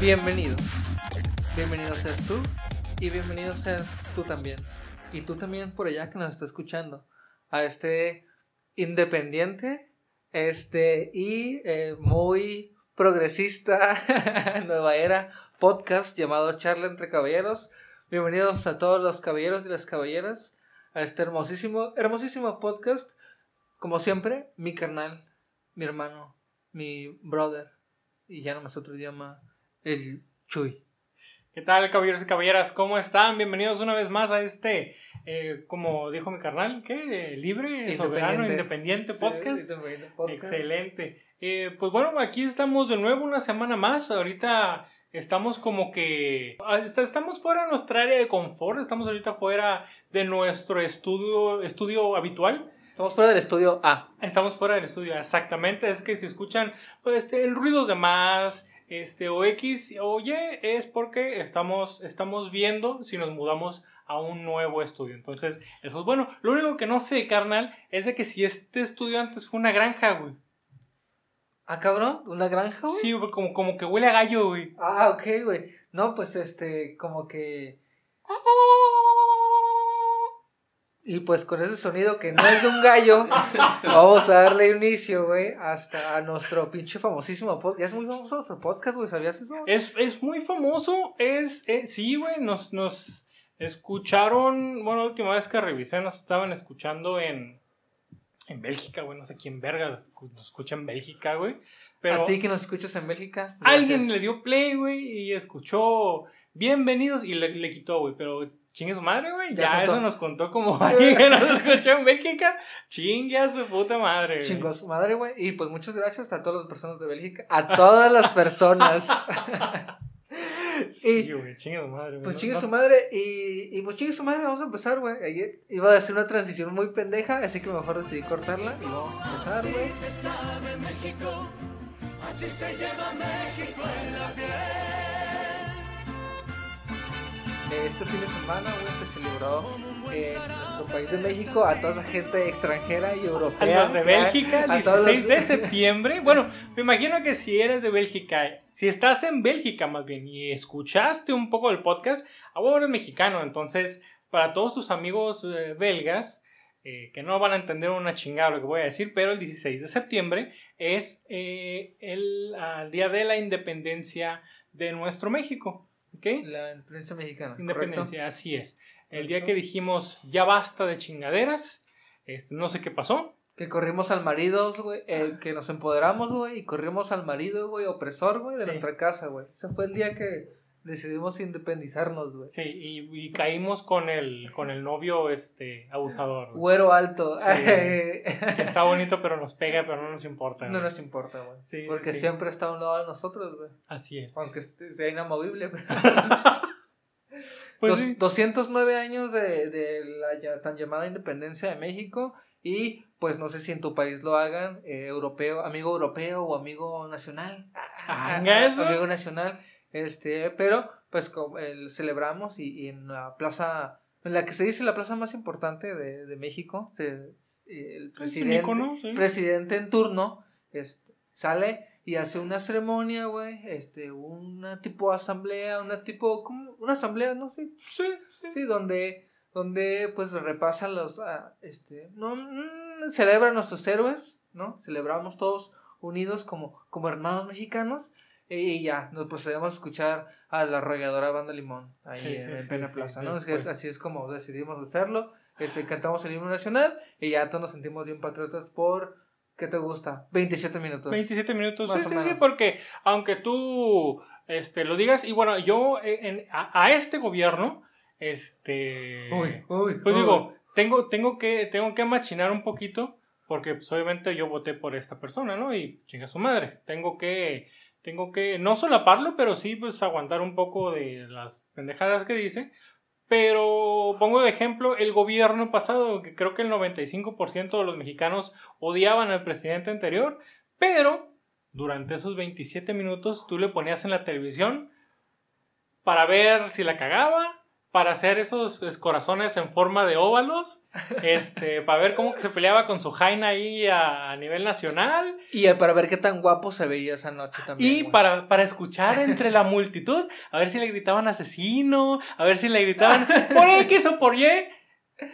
Bienvenido. Bienvenido seas tú y bienvenido seas tú también. Y tú también por allá que nos está escuchando. A este independiente este y eh, muy progresista nueva era podcast llamado Charla entre Caballeros. Bienvenidos a todos los caballeros y las caballeras a este hermosísimo, hermosísimo podcast. Como siempre, mi carnal, mi hermano, mi brother, y ya no más otro llama el Chuy. ¿Qué tal, caballeros y caballeras? ¿Cómo están? Bienvenidos una vez más a este, eh, como dijo mi carnal, ¿qué? Libre, soberano, independiente podcast. Excelente. Eh, pues bueno, aquí estamos de nuevo una semana más. Ahorita estamos como que ah, estamos fuera de nuestra área de confort, estamos ahorita fuera de nuestro estudio estudio habitual. Estamos fuera del estudio A. Estamos fuera del estudio, exactamente. Es que si escuchan pues, este, ruidos de más, este, o X o Y es porque estamos, estamos viendo si nos mudamos a un nuevo estudio. Entonces, eso es bueno. Lo único que no sé, carnal, es de que si este estudio antes fue una granja, güey. Ah, cabrón, ¿una granja, güey? Sí, como, como que huele a gallo, güey. Ah, ok, güey. No, pues este, como que. Y pues con ese sonido que no es de un gallo, vamos a darle inicio, güey, hasta a nuestro pinche famosísimo podcast. Ya es muy famoso nuestro podcast, güey, ¿sabías eso? Es, es muy famoso, es, sí, güey, nos, nos escucharon, bueno, la última vez que revisé nos estaban escuchando en, en Bélgica, güey, no sé quién vergas nos escucha en Bélgica, güey. Pero a ti que nos escuchas en Bélgica. Alguien le dio play, güey, y escuchó bienvenidos y le, le quitó, güey, pero Chingue su madre, güey. Ya, eso nos contó como alguien que nos escuchó en Bélgica. Chingue a su puta madre. Chingue a su madre, güey. Y pues muchas gracias a todas las personas de Bélgica. A todas las personas. sí, güey. Chingue su madre, güey. Pues chingue su madre. Y, y pues chingue su madre. Vamos a empezar, güey. Iba a hacer una transición muy pendeja. Así que mejor decidí cortarla. Y vamos a empezar, güey. Así se lleva México en la piel este fin de semana, güey, se celebró en nuestro país de México a toda la gente extranjera y europea. A los de Bélgica, el 16 de septiembre. Bueno, me imagino que si eres de Bélgica, si estás en Bélgica más bien y escuchaste un poco del podcast, ahora eres mexicano, entonces para todos tus amigos eh, belgas, eh, que no van a entender una chingada lo que voy a decir, pero el 16 de septiembre es eh, el día de la independencia de nuestro México. La independencia mexicana. Independencia, así es. El día que dijimos ya basta de chingaderas, este, no sé qué pasó. Que corrimos al marido, güey, eh, que nos empoderamos, güey, y corrimos al marido, güey, opresor, güey, de nuestra casa, güey. Ese fue el día que decidimos independizarnos, güey. Sí, y, caímos con el, con el novio, este, abusador. Güero alto. que está bonito, pero nos pega, pero no nos importa. No nos importa, güey. Sí, Porque siempre está a un lado de nosotros, güey. Así es. Aunque sea inamovible, pues 209 años de, de, la tan llamada independencia de México y pues no sé si en tu país lo hagan, eh, europeo, amigo europeo o amigo nacional. Amigo nacional. Este, pero pues celebramos y, en la plaza, en la que se dice la plaza más importante de, de México, se, el presidente, presidente en turno este, sale y hace una ceremonia, güey, este, una tipo asamblea, una tipo, como una asamblea, no sé, sí, sí, sí, donde, donde pues repasa los, ah, este, no, mm, celebra a nuestros héroes, ¿no? Celebramos todos unidos como, como hermanos mexicanos y ya, nos procedemos a escuchar a la arrolladora Banda Limón, ahí en, Pena Plaza, ¿no? Es que así es como decidimos hacerlo. Este, cantamos el himno nacional y ya todos nos sentimos bien patriotas por, ¿qué te gusta? 27 minutos. 27 minutos, sí, sí, sí, porque aunque tú este, lo digas, y bueno, yo en, a, este gobierno, este, uy, uy, pues digo, tengo, tengo, que, tengo que machinar un poquito, porque pues, obviamente yo voté por esta persona, ¿no? Y chinga su madre, tengo que tengo que no solaparlo, pero sí pues aguantar un poco de las pendejadas que dice. Pero pongo de ejemplo el gobierno pasado, que creo que el 95% de los mexicanos odiaban al presidente anterior, pero durante esos 27 minutos tú le ponías en la televisión para ver si la cagaba, para hacer esos corazones en forma de óvalos, este, para ver cómo se peleaba con su Jaina ahí a, nivel nacional. Y para ver qué tan guapo se veía esa noche también. Y para, para escuchar entre la multitud, a ver si le gritaban asesino, a ver si le gritaban por X o por Y.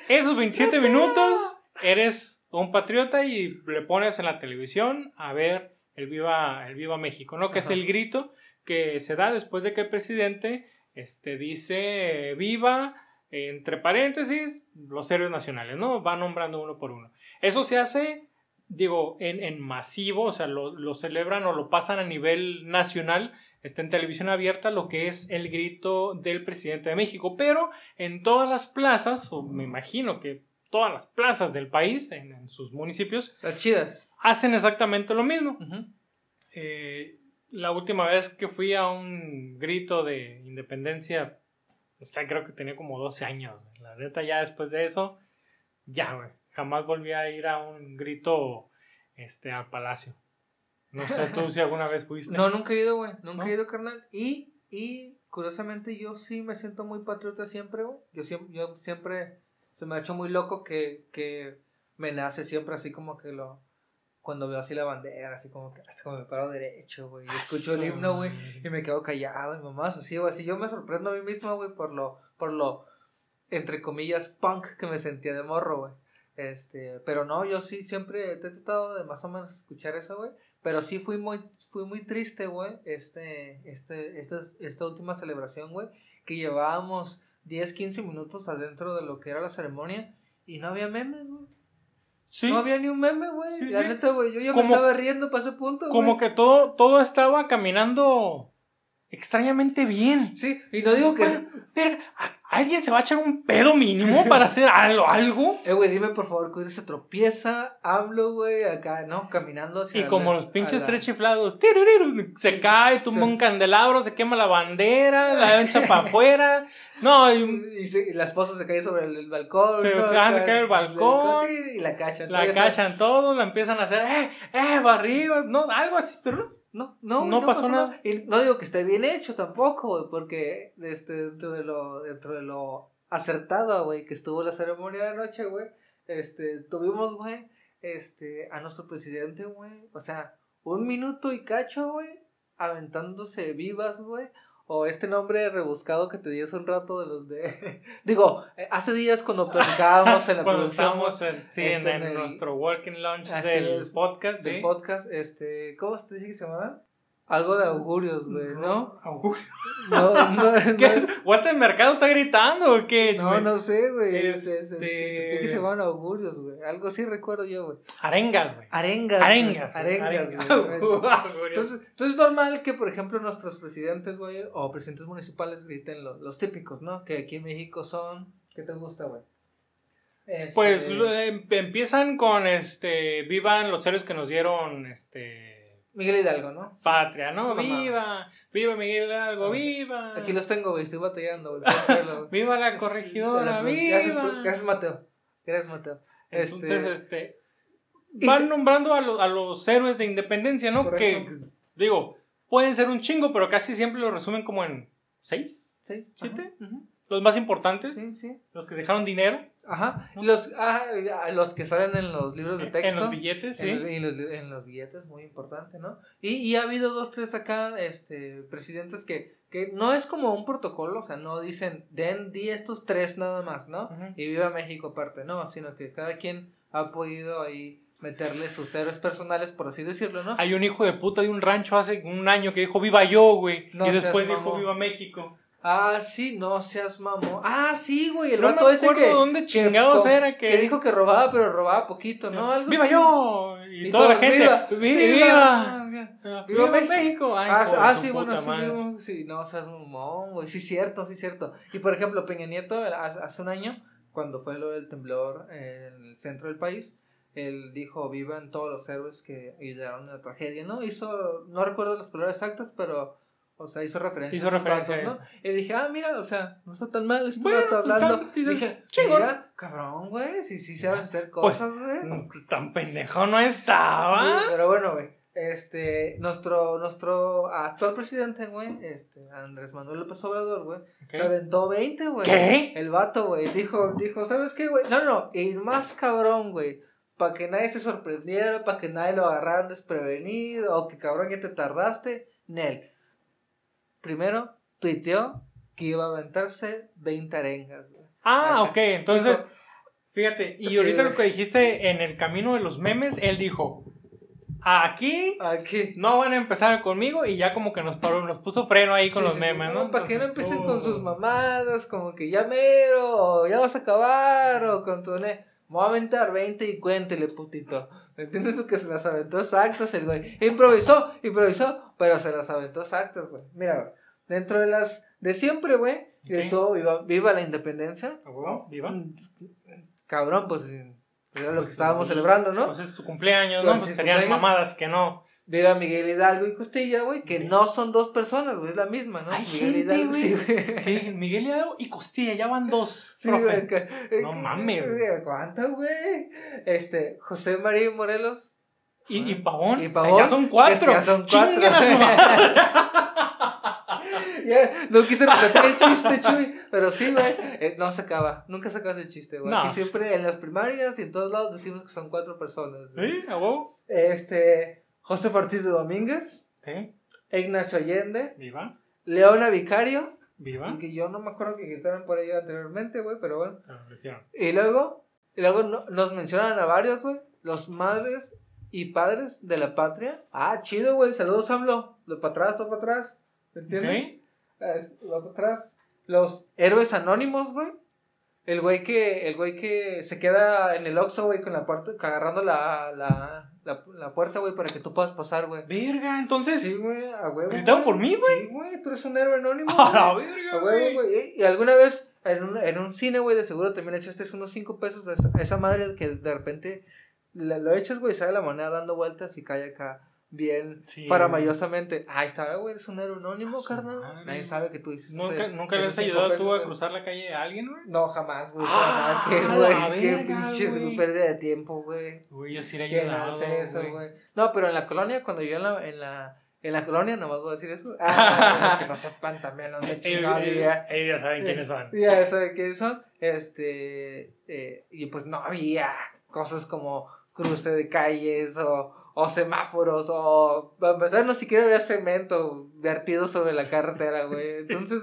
Esos 27 minutos eres un patriota y le pones en la televisión a ver el Viva, el Viva México, ¿no? Que es el grito que se da después de que el presidente este, dice viva, entre paréntesis, los héroes nacionales, ¿no? Va nombrando uno por uno. Eso se hace, digo, en, en masivo, o sea, lo, lo, celebran o lo pasan a nivel nacional, está en televisión abierta lo que es el grito del presidente de México, pero en todas las plazas, o me imagino que todas las plazas del país, en, sus municipios, las chidas, hacen exactamente lo mismo la última vez que fui a un grito de independencia, o sea, creo que tenía como 12 años. La neta, ya después de eso, ya, güey. Jamás volví a ir a un grito este, al palacio. No sé tú si alguna vez fuiste. No, nunca he ido, güey. Nunca he ido, carnal. Y, y curiosamente yo sí me siento muy patriota siempre, güey. Yo siempre, yo siempre se me ha hecho muy loco que, que me nace siempre así como que lo, cuando veo así la bandera, así como que hasta como me paro derecho, güey, ah, escucho el himno, güey, y me quedo callado, y mamá, así, güey, así yo me sorprendo a mí mismo, güey, por lo, por lo, entre comillas, punk que me sentía de morro, güey. Este, pero no, yo sí siempre he tratado de más o menos escuchar eso, güey. Pero sí fui muy, fui muy triste, güey, este, este, esta, esta última celebración, güey, que llevábamos 10, 15 minutos adentro de lo que era la ceremonia y no había memes, güey. No había ni un meme, güey. la neta, güey. Yo ya me estaba riendo para ese punto, Como que todo, todo estaba caminando extrañamente bien. Sí, y no digo que. ¿alguien se va a echar un pedo mínimo para hacer algo? algo? Eh, güey, dime por favor, que se tropieza, hablo, güey, acá, ¿no? Caminando hacia. Y como los pinches tres chiflados, se cae, tumba un candelabro, se quema la bandera, la echa para afuera. No, y, y, la esposa se cae sobre el, balcón. Se, cae el balcón. Y la cachan. La cachan todos, la empiezan a hacer, eh, eh, barridos, no, algo así, pero no. No, no, no, pasó, nada. Y no digo que esté bien hecho tampoco, porque este, dentro de lo, dentro de lo acertado, güey, que estuvo la ceremonia de noche, güey, este, tuvimos, güey, este, a nuestro presidente, güey, o sea, un minuto y cacho, güey, aventándose vivas, güey, o este nombre rebuscado que te di hace un rato de los de... Digo, eh, hace días cuando platicábamos en la producción... En, sí, en, este, nuestro working lunch del podcast. Del podcast, este... ¿Cómo se dice que se llamaba? Algo de augurios, güey, ¿no? ¿Augurios? No, no, ¿Qué es? ¿Walter Mercado está gritando o qué? No, no sé, güey. Este... ¿Qué se llaman augurios, güey? Algo así recuerdo yo, güey. Arengas, güey. Arengas. Arengas. Arengas, Entonces, entonces es normal que, por ejemplo, nuestros presidentes, güey, o presidentes municipales griten los, los típicos, ¿no? Que aquí en México son... ¿Qué te gusta, güey? Pues este em, empiezan con este vivan los héroes que nos dieron este Miguel Hidalgo, ¿no? Patria, ¿no? ¡Viva! ¡Viva Miguel Hidalgo! ¡Viva! Aquí los tengo, güey, estoy batallando, güey. ¡Viva la corregidora! ¡Viva! Gracias, Mateo. Gracias, Mateo. Entonces, este... van nombrando a, a, los héroes de independencia, ¿no? Que, digo, pueden ser un chingo, pero casi siempre lo resumen como en seis, ¿Seis? siete. Los más importantes. Sí, sí. Los que dejaron dinero. Ajá. Los, ah, los que salen en los libros de texto. En los billetes, sí. En, los, en los, billetes, muy importante, ¿no? Y, y, ha habido dos, tres acá, este, presidentes que, que no es como un protocolo, o sea, no dicen, den, di estos tres nada más, ¿no? Y viva México aparte, no, sino que cada quien ha podido ahí meterle sus héroes personales, por así decirlo, ¿no? Hay un hijo de puta de un rancho hace un año que dijo viva yo, güey. y después dijo viva México. Ah, sí, no seas mamón. Ah, sí, güey, el no vato ese que. dónde chingados era que. Que dijo que robaba, pero robaba poquito, ¿no? Algo ¡Viva yo! Y, toda la gente. ¡Viva! ¡Viva! ¡Viva, México! Ay, ah, ah sí, bueno, sí, sí, no seas mamón, güey. Sí, cierto, sí, cierto. Y por ejemplo, Peña Nieto, hace un año, cuando fue lo del temblor en el centro del país, él dijo: Vivan todos los héroes que ayudaron en la tragedia, ¿no? Hizo, no recuerdo las palabras exactas, pero o sea, hizo referencia hizo a referencia ¿no? Y dije, ah, mira, o sea, no está tan mal esto bueno, está hablando. dije, mira, cabrón, güey, si sí, sí sabes hacer pues, cosas, güey. tan pendejo no estaba. Sí, pero bueno, güey. este, nuestro, nuestro actual presidente, güey, este, Andrés Manuel López Obrador, güey, se aventó 20, güey. ¿Qué? El vato, güey, dijo, dijo, ¿sabes qué, güey? No, no, y más cabrón, güey, para que nadie se sorprendiera, para que nadie lo agarrara desprevenido, o que cabrón ya te tardaste, Nel. Primero, tuiteó que iba a aventarse 20 arengas, güey. Ah, ok, entonces, fíjate, y ahorita lo que dijiste en el camino de los memes, él dijo, aquí, aquí no van a empezar conmigo y ya como que nos paró, nos puso freno ahí con los memes, ¿no? Para que no empiecen con sus mamadas, como que ya mero, o ya vas a acabar, o con tu... Ne voy a aventar 20 y cuéntele, putito. ¿Me entiendes tú que se las aventó exactas el güey? Improvisó, improvisó, pero se las aventó exactas, güey. Mira, dentro de las de siempre, güey, de todo, viva, viva la independencia. viva. Mm, cabrón, pues era lo que pues, estábamos celebrando, ¿no? Pues es su cumpleaños, ¿no? Pues, pues serían mamadas que no. Viva Miguel Hidalgo y Costilla, güey, que no son dos personas, güey, es la misma, ¿no? Hay Miguel Hidalgo, güey. Sí, Miguel Hidalgo y Costilla, ya van dos. Sí, güey. no mames. ¿Cuántas, güey? Este, José María Morelos. Y, y Pavón. Y Pavón. ya son cuatro. Ya son cuatro. no quise repetir el chiste, Chuy. Pero sí, güey. Eh, no se acaba. Nunca se acaba ese chiste, güey. Y siempre en las primarias y en todos lados decimos que son cuatro personas. ¿Sí? ¿A huevo? Este. José Ortiz de Domínguez. ¿Sí? Ignacio Allende. Viva. Leona Vicario. Viva. Que yo no me acuerdo que gritaran por ahí anteriormente, güey, pero bueno. Ah, y luego. Y luego nos mencionan a varios, güey. Los madres y padres de la patria. Ah, chido, güey. Saludos, AMLO. Lo para atrás, para atrás. ¿Entiendes? atrás. Los héroes anónimos, güey. El güey que, el güey que se queda en el Oxxo, güey, con la puerta, agarrando la, la, la, puerta, güey, para que tú puedas pasar, güey. Verga, entonces. Sí, güey, a huevo. ¿Gritaron por mí, güey? Sí, güey, tú eres un héroe anónimo. A la verga, güey. Y alguna vez, en un, en un cine, güey, de seguro también le echaste unos 5 pesos a esa, esa, madre que de repente lo echas, güey, sale la moneda dando vueltas y cae acá bien sí, faramallosamente. Ahí está, güey, eres un anónimo, carnal. Nadie sabe que tú dices. ¿Nunca, ¿nunca le has ayudado tú a cruzar la calle a alguien, güey? No, jamás, güey. Ah, qué, güey. Qué pinche pérdida de tiempo, güey. Güey, yo sí le he ayudado. No, eso, güey. no, pero en la colonia, cuando yo en la. En la en la colonia, nomás voy a decir eso. Ah, que no sepan también los de chingados. Ellos ya saben quiénes son. Ya saben quiénes son. Este. Eh, y pues no había cosas como cruce de calles o o semáforos, o a empezar no siquiera había cemento vertido sobre la carretera, güey. Entonces,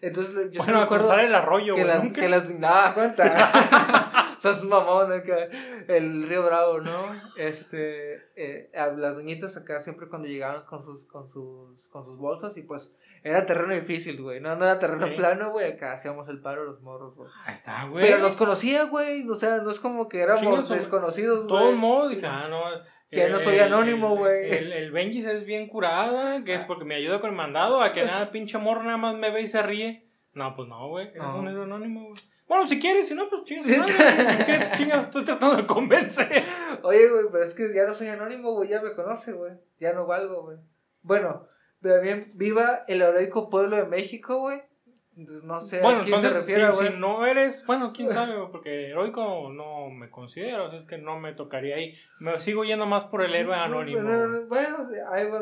entonces yo bueno, me acuerdo el arroyo, que las, que las, nada, cuenta. Sos mamón acá, el río Bravo, ¿no? Este, eh, las doñitas acá siempre cuando llegaban con sus, con sus, con sus bolsas y pues era terreno difícil, güey. No, no era terreno plano, güey. Acá hacíamos el paro los morros, güey. Ahí está, güey. Pero los conocía, güey. O sea, no es como que éramos desconocidos, güey. Todo modo, dije, ah, no que no soy anónimo, güey. El, el, Benji es bien curada, que es porque me ayuda con el mandado, a que nada, pinche morro nada más me ve y se ríe. No, pues no, güey, es un anónimo, güey. Bueno, si quieres, si no, pues chingas. ¿Qué chingas estoy tratando de convencer? Oye, güey, pero es que ya no soy anónimo, güey, ya me conoce, güey. Ya no valgo, güey. Bueno, bien, viva el heroico pueblo de México, güey. No sé bueno, a quién entonces, se refiere, si, no eres, bueno, quién sabe, porque heroico no me considero, es que no me tocaría ahí. Me sigo yendo más por el héroe anónimo. bueno,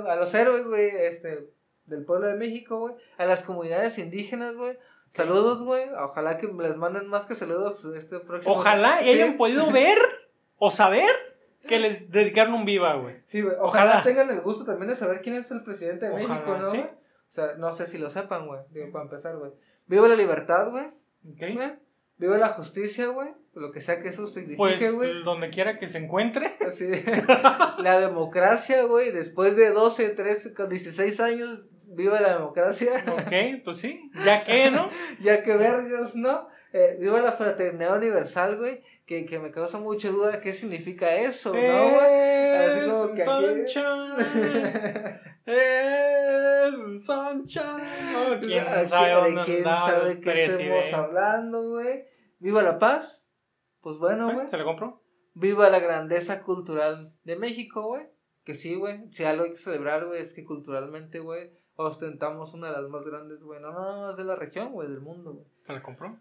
a los héroes, güey, este, del pueblo de México, güey, a las comunidades indígenas, güey. Saludos, güey. Ojalá que les manden más que saludos este próximo. Ojalá hayan podido ver o saber que les dedicaron un viva, güey. Sí, güey. Ojalá. tengan el gusto también de saber quién es el presidente de México, ¿no? ¿sí? O sea, no sé si lo sepan, güey. Digo, para empezar, güey. Viva la libertad, güey. Okay. Viva la justicia, güey. Lo que sea que eso signifique, pues, güey. Pues donde quiera que se encuentre. Así. la democracia, güey. Después de 12, 13, 16 años, viva la democracia. Ok, pues sí. Ya que, ¿no? ya que vergos, ¿no? Eh, viva la fraternidad universal, güey que, que me causa mucha duda qué significa eso, ¿no, güey? Así como que sunshine. es sunshine. ¿Quién sabe dónde ¿Quién sabe qué estemos hablando, güey? Viva la paz. Pues bueno, güey. ¿Se le compró? Viva la grandeza cultural de México, güey. Que sí, güey. Si algo hay que celebrar, güey, es que culturalmente, güey, ostentamos una de las más grandes, güey. No nada más de la región, güey, del mundo, güey. ¿Se le compró?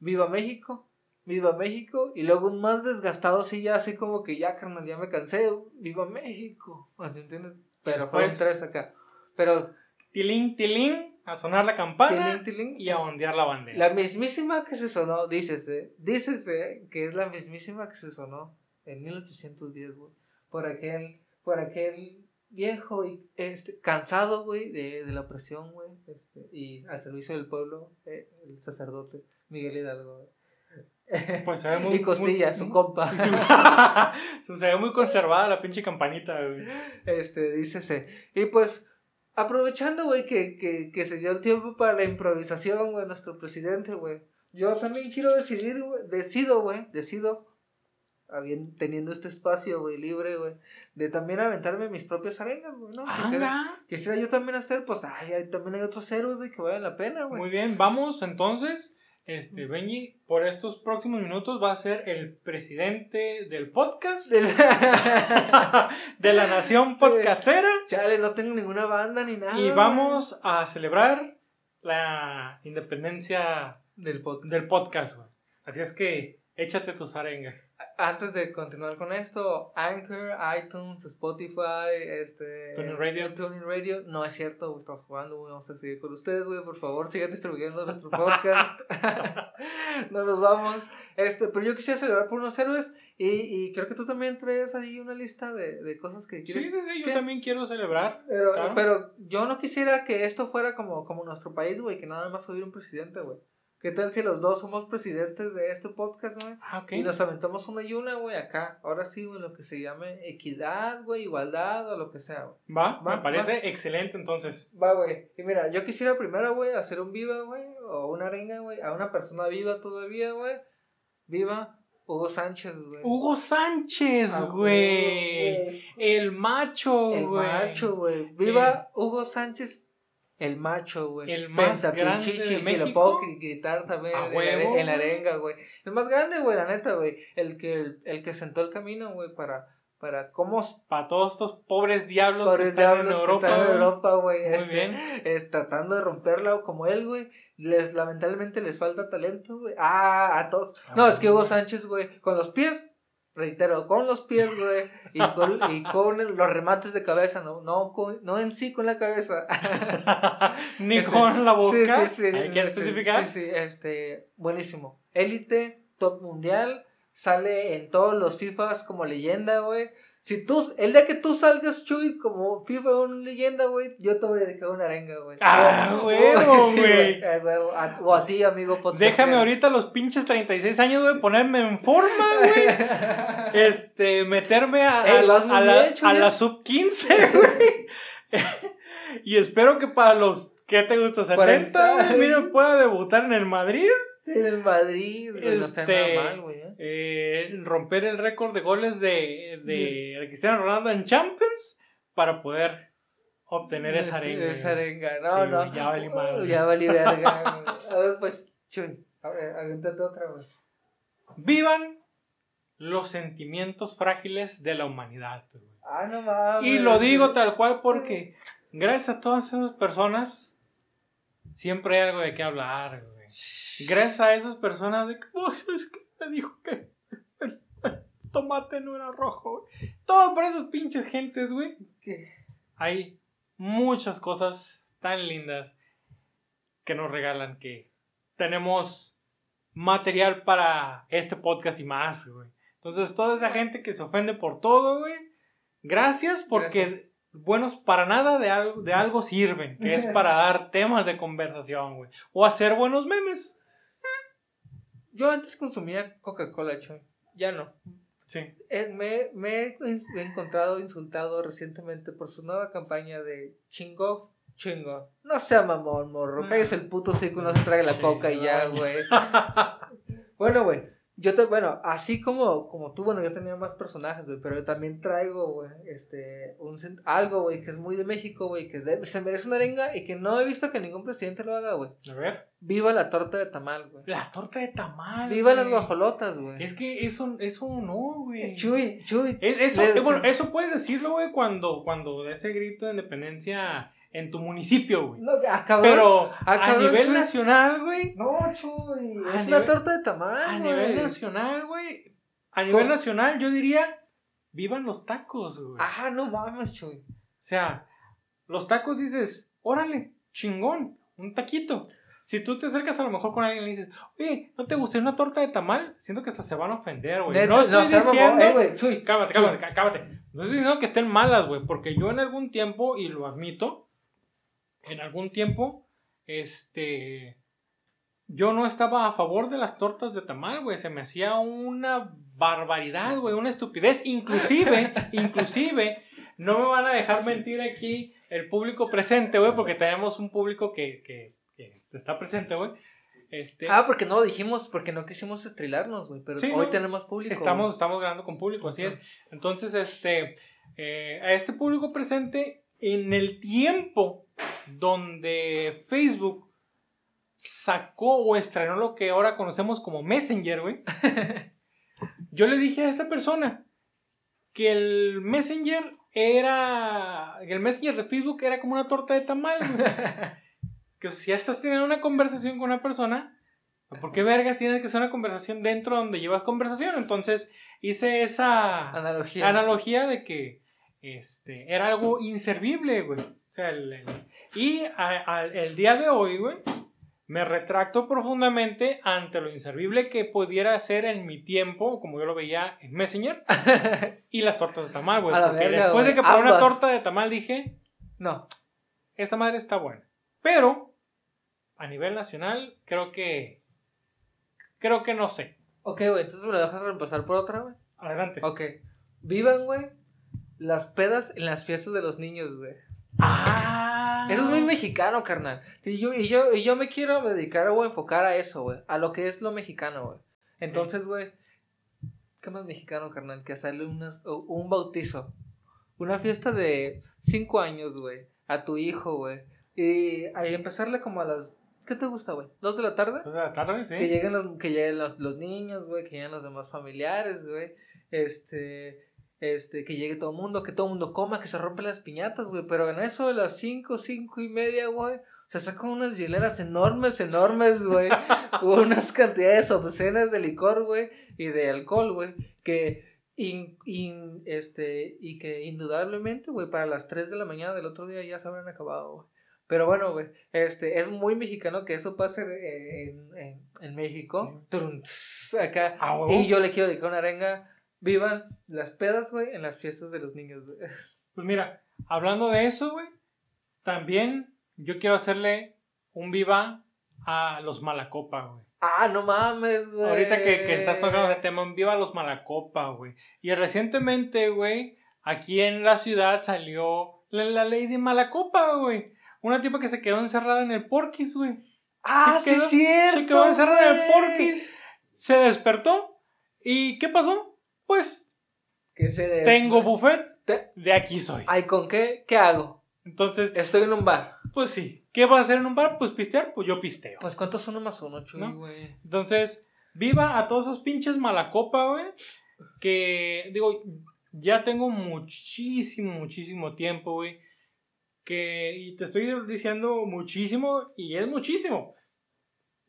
Viva México Viva México. Y luego un más desgastado, sí, ya así como que ya, carnal, ya me cansé. Viva México. Así, ¿entiendes? Pero fueron tres acá. Pero. Tilín, tilín, a sonar la campana y a ondear la bandera. La mismísima que se sonó, dícese, dícese que es la mismísima que se sonó en 1810, güey. Por aquel, por aquel viejo y este, cansado, güey, de, de la opresión, güey. Este, y al servicio del pueblo, eh, el sacerdote Miguel Hidalgo, Pues se ve muy. Y Costilla, su compa. se ve muy conservada la pinche campanita, güey. Este, dícese. Y pues, aprovechando, güey, que, que, que se dio el tiempo para la improvisación, güey, nuestro presidente, güey. Yo también quiero decidir, güey. Decido, güey. Decido. teniendo este espacio, güey, libre, güey. De también aventarme mis propias arenas, güey, ¿no? Quisiera, quisiera, yo también hacer, pues, ay, también hay otros héroes, güey, que valen la pena, güey. Muy bien, vamos entonces este, Benji, por estos próximos minutos va a ser el presidente del podcast. de la nación podcastera. Chale, no tengo ninguna banda ni nada. Y vamos a celebrar la independencia del, del podcast, Así es que échate tus arengas antes de continuar con esto, Anchor, iTunes, Spotify, este, Tuning Radio. Tuning Radio, no es cierto, estamos jugando, vamos a seguir con ustedes, güey, por favor, sigan distribuyendo nuestro podcast. no nos vamos. Este, pero yo quisiera celebrar por unos héroes y, y creo que tú también traes ahí una lista de, de cosas que quieres. Sí, sí, yo también quiero celebrar. Pero, pero yo no quisiera que esto fuera como, como nuestro país, güey, que nada más hubiera un presidente, güey. ¿Qué tal si los dos somos presidentes de este podcast, güey? Ah, y nos aventamos una y una, güey, acá. Ahora sí, güey, lo que se llame equidad, güey, igualdad o lo que sea, güey. Va, me parece excelente entonces. Va, güey. Y mira, yo quisiera primero, güey, hacer un viva, güey, o una arenga, güey, a una persona viva todavía, güey. Viva Hugo Sánchez, güey. Hugo Sánchez, ah, güey. El macho, güey. El macho, güey. Viva Hugo Sánchez el macho, güey. El más grande de México. Si lo puedo gritar también en, la arenga, güey. El más grande, güey, la neta, güey. El que, el, que sentó el camino, güey, para, para cómo... Para todos estos pobres diablos que están en Europa. Que están en Europa, güey. Muy este, bien. Es, tratando de romperla como él, güey. Les, lamentablemente les falta talento, güey. Ah, a todos. Ah, no, es que Hugo Sánchez, güey, con los pies reitero, con los pies, güey, y con, y con los remates de cabeza, no, no, no en sí con la cabeza. Ni este, con la boca. Sí, sí, sí. especificar? Sí, sí, este, buenísimo. Élite, top mundial, sale en todos los FIFAs como leyenda, güey. Si tú, el día que tú salgas, Chuy, como FIFA una leyenda, güey, yo te voy a dedicar una arenga, güey. Ah, huevo, güey. o a ti, amigo Déjame ahorita los pinches 36 años, güey, ponerme en forma, güey. este, meterme a, a, la, a la sub 15, güey. y espero que para los, ¿qué te gusta? 70, mira, pueda debutar en el Madrid. En el Madrid, este, mal, güey. ¿eh? Eh, romper el récord de goles de, de Cristiano Ronaldo en Champions para poder obtener esa este, arenga. Esa arenga, no, no. ya valí mal. ya valí verga. a ver, pues, chuy, a ver, avéntate otra, güey. Vivan los sentimientos frágiles de la humanidad, güey. Ah, no mames. Y lo digo tal cual porque gracias a todas esas personas siempre hay algo de qué hablar, güey. Gracias a esas personas de que, es que me dijo que el, tomate no era rojo. Todo por esas pinches gentes, güey. Que hay muchas cosas tan lindas que nos regalan que tenemos material para este podcast y más, güey. Entonces, toda esa gente que se ofende por todo, güey. Gracias porque buenos para nada de algo, de algo sirven, que es para dar temas de conversación, güey. O hacer buenos memes. Yo antes consumía Coca-Cola, Choy. Ya no. Sí. Eh, me, me, he encontrado insultado recientemente por su nueva campaña de chingo, chingo. No sea mamón, morro. Ah. es el puto que no se trae la coca y ya, güey. bueno, güey. Yo te, bueno, así como, como tú, bueno, yo tenía más personajes, güey, pero yo también traigo, güey, este, un, algo, güey, que es muy de México, güey, que se merece una arenga y que no he visto que ningún presidente lo haga, güey. A ver. Viva la torta de tamal, güey. La torta de tamal. Viva las guajolotas, güey. Es que eso, eso no, güey. Chuy, chuy. eso, eh, bueno, eso puedes decirlo, güey, cuando, cuando ese grito de independencia en tu municipio, güey. No, ah. Pero Ah, a nivel Chuy. nacional, güey. No, Chuy. Es una nivel- torta de tamal. A güey. nivel nacional, güey. A nivel ¿Cómo? nacional, yo diría, vivan los tacos, güey. Ah, no mames, Chuy. O sea, los tacos dices, órale, chingón, un taquito. Si tú te acercas a lo mejor con alguien y le dices, oye, ¿no te gustaría una torta de tamal? Siento que hasta se van a ofender, güey. No estoy diciendo... eh, güey, Chuy. Cámate, cámate, cá- cámate. No estoy diciendo que estén malas, güey, porque yo en algún tiempo, y lo admito, en algún tiempo, este... Yo no estaba a favor de las tortas de tamal, güey. Se me hacía una barbaridad, güey, una estupidez. Inclusive, inclusive, no me van a dejar mentir aquí el público presente, güey, porque tenemos un público que, que, que está presente, güey. Este, Ah, porque no lo dijimos, porque no quisimos estrilarnos, güey. Pero Sí, hoy no. tenemos público. Estamos, estamos grabando con público, así es. Entonces, este, eh, a este público presente, en el tiempo donde Facebook sacó o estrenó lo que ahora conocemos como Messenger, güey, yo le dije a esta persona que el Messenger era, el Messenger de Facebook era como una torta de tamal, güey. que si ya estás teniendo una conversación con una persona, ¿por qué vergas tienes que hacer una conversación dentro donde llevas conversación? Entonces hice esa Analogía. analogía de que este, era algo inservible, güey. O sea, el- el- y a- a- el día de hoy, güey, me retracto profundamente ante lo inservible que pudiera ser en mi tiempo, como yo lo veía en Messenger, y las tortas de tamal, güey. Porque verga, después de que probé una torta de tamal dije, no. esta madre está buena. Pero, a nivel nacional, creo que. Creo que no sé. Ok, güey, entonces me lo dejas reemplazar por otra, güey. Adelante. Ok. Vivan, güey, las pedas en las fiestas de los niños, güey. Ah. Eso es muy mexicano, carnal. Y yo, y yo, y yo me quiero dedicar o enfocar a eso, güey. A lo que es lo mexicano, güey. Entonces, güey, ¿qué más mexicano, carnal? Que hacerle unas, un bautizo. Una fiesta de cinco años, güey. A tu hijo, güey. Y ahí empezarle como a las... ¿Qué te gusta, güey? ¿Dos de la tarde? Dos de la tarde, sí. Que lleguen los, que lleguen los, los niños, güey, que lleguen los demás familiares, güey. Este, este, que llegue todo el mundo, que todo el mundo coma, que se rompen las piñatas, güey. Pero en eso de las cinco, cinco y media, güey, se sacan unas hieleras enormes, enormes, güey. unas cantidades obscenas de licor, güey, y de alcohol, güey. Que, in- in- este, y que indudablemente, güey, para las 3 de la mañana del otro día ya se habrán acabado, güey. Pero bueno, güey, este, es muy mexicano que eso pase eh, en, en, en México. Acá. Ah. Y yo le quiero dedicar una arenga. Vivan las pedas, güey, en las fiestas de los niños, güey. Pues mira, hablando de eso, güey, también yo quiero hacerle un viva a los Malacopa, güey. Ah, no mames, güey. Ahorita que, que estás tocando el tema, un viva a los Malacopa, güey. Y recientemente, güey, aquí en la ciudad salió la, la ley de Malacopa, güey. Una tipa que se quedó encerrada en el Porquis, güey. Ah, se sí, quedó- es cierto. Se quedó encerrada en el. Porquis. Se despertó. ¿Y qué pasó? Pues se tengo buffet. Te- De aquí soy. Ay, ¿con qué? ¿Qué hago? Entonces, Estoy en un bar. pues sí. ¿Qué vas a hacer en un bar? Pues pistear. Pues yo pisteo. Pues, ¿cuántos son más uno, Chuy, ¿No? güey? Entonces, viva a todos esos pinches malacopa, güey. Que, digo, ya tengo muchísimo, muchísimo tiempo, güey. Que, y te estoy diciendo muchísimo, y es muchísimo.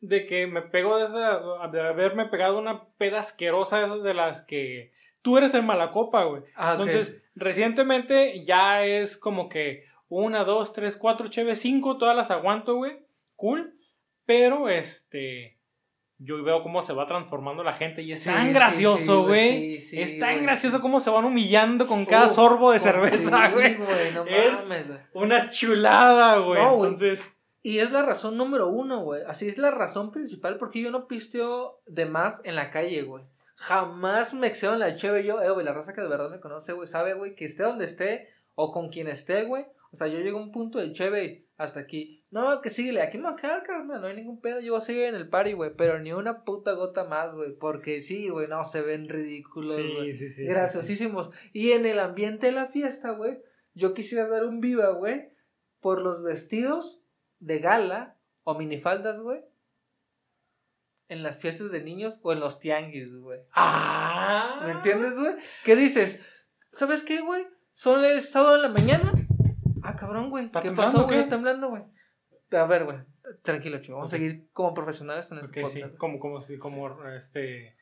De que me pego de esa, de haberme pegado una peda asquerosa de esas de las que tú eres el malacopa, güey. Ah. Entonces, recientemente ya es como que una, dos, tres, cuatro, chéves, cinco, todas las aguanto, güey. Cool. Pero, este, yo veo cómo se va transformando la gente y es Sí, tan gracioso, güey. sí, sí, es tan gracioso cómo se van humillando con cada Uf, sorbo de cerveza, güey. no Es- mames. Una chulada, güey. No, güey. Entonces, Y es la razón número uno, güey. Así es la razón principal porque yo no pisteo de más en la calle, güey. Jamás me excedo en la cheve yo, eh, güey, la raza que de verdad me conoce, güey, sabe, güey, que esté donde esté o con quien esté, güey. O sea, yo llego a un punto de cheve hasta aquí. No, que síguele, aquí me voy a quedar, carnal, no hay ningún pedo. Yo voy a seguir en el party, güey, pero ni una puta gota más, güey. Porque sí, güey, no, se ven ridículos, güey. sí, sí, sí. Graciosísimos. Y en el ambiente de la fiesta, güey, yo quisiera dar un viva, güey, por los vestidos de gala o minifaldas, güey. En las fiestas de niños o en los tianguis, güey. Ah. ¿Me entiendes, güey? ¿Qué dices? ¿Sabes qué, güey? Son el sábado en la mañana. Ah, cabrón, güey. ¿Qué pasó, güey? Temblando, güey. A ver, güey. Tranquilo, chico. Vamos a seguir como profesionales en el okay, podcast. Sí. Como, como, como este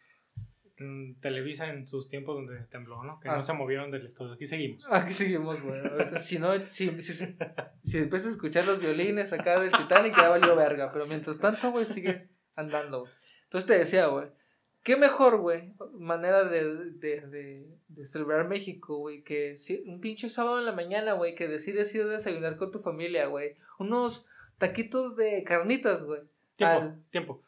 Televisa en sus tiempos donde tembló, ¿no? Que no ah. se movieron del estudio. Aquí seguimos. Aquí seguimos, güey. si no, si, si, si, empiezas a escuchar los violines acá del Titanic, ya valió verga. Pero mientras tanto, güey, sigue andando, güey. Entonces te decía, güey. ¿Qué mejor, güey, manera de, de, de, de celebrar México, güey? Que si, un pinche sábado en la mañana, güey, que decides ir a desayunar con tu familia, güey. Unos taquitos de carnitas, güey. Tiempo, tiempo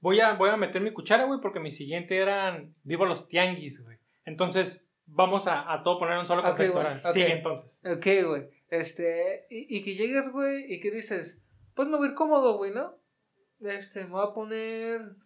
voy a, voy a meter mi cuchara, güey, porque mi siguiente eran Viva los tianguis, güey. Entonces, vamos a, a todo poner un solo contexto. Okay, entonces. Ok, güey. Este, y, y que llegas, güey, y que dices, pues me voy a ir cómodo, güey, ¿no? Este, me voy a poner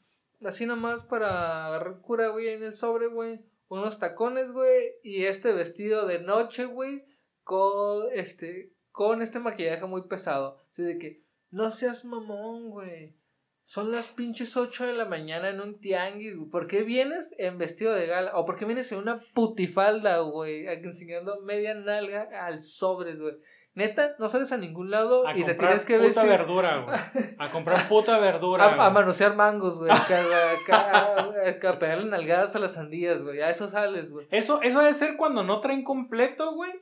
así nomás para agarrar cura, güey, en el sobre, güey. Unos tacones, güey, y este vestido de noche, güey, con este, con este maquillaje muy pesado. Así de que, no seas mamón, güey. Son las pinches 8 de la mañana en un tianguis, güey. ¿Por qué vienes en vestido de gala? ¿O por qué vienes en una putifalda, güey? Enseñando media nalga al sobres, güey. Neta, no sales a ningún lado y te tienes que vestir. A comprar puta verdura, güey. A comprar puta verdura. a, manosear mangos, güey. A, pegarle nalgadas a las sandías, güey. A eso sales, güey. Eso, eso debe ser cuando no traen completo, güey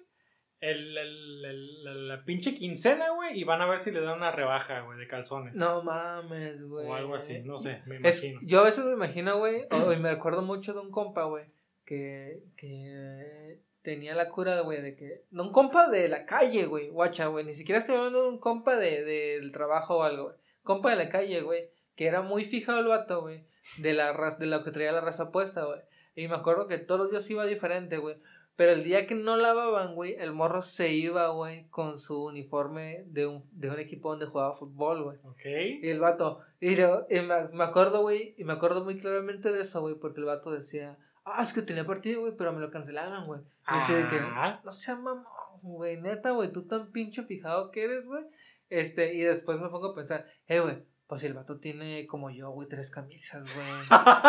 el, el, la pinche quincena, güey, y van a ver si le dan una rebaja, güey, de calzones. No mames, güey. O algo así, no sé, me imagino. yo a veces me imagino, güey, y me acuerdo mucho de un compa, güey, que, que tenía la cura, güey, de que... No, un compa de la calle, güey, guacha, güey, ni siquiera estoy hablando de un compa de, del trabajo o algo, güey. Compa de la calle, güey, que era muy fijado el vato, güey, de, la de lo que traía la raza puesta, güey. Y me acuerdo que todos los días iba diferente, güey. Pero el día que no lavaban, güey, el morro se iba, güey, con su uniforme de un, de un equipo donde jugaba fútbol, güey. Ok. Y el vato, y, me, acuerdo, güey, y me acuerdo muy claramente de eso, güey, porque el vato decía, ah, es que tenía partido, güey, pero me lo cancelaron, güey. Y decía de que, ah. no sea mamón, güey, neta, güey, tú tan pincho fijado que eres, güey. Este, y después me pongo a pensar, eh, güey, pues si el vato tiene como yo, güey, tres camisas, güey.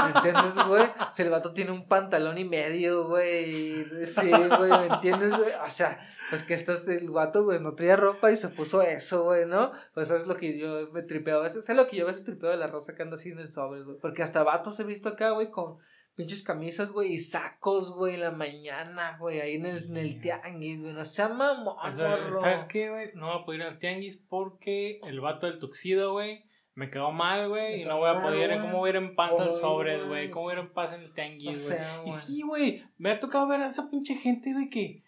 ¿Me entiendes, güey? Si el vato tiene un pantalón y medio, güey. Sí, güey, ¿me entiendes, güey? O sea, pues que esto es el vato, güey, no traía ropa y se puso eso, güey, ¿no? Pues eso es lo que yo me tripeo a veces. Es lo que yo a veces tripeo de la rosa que anda así en el sobre, güey. Porque hasta vatos he visto acá, güey, con pinches camisas, güey, y sacos, güey, en la mañana, güey, ahí en el, en el tianguis, güey, no sea mamón, o ¿Sabes qué, güey? No voy a poder ir al tianguis porque el vato del tuxido, güey, me quedó mal, güey, y no voy a poder, ¿cómo voy a ir en paz al sobre, güey? ¿Cómo voy a ir en paz en el tianguis, güey? y sí, güey, me ha tocado ver a esa pinche gente, güey, que,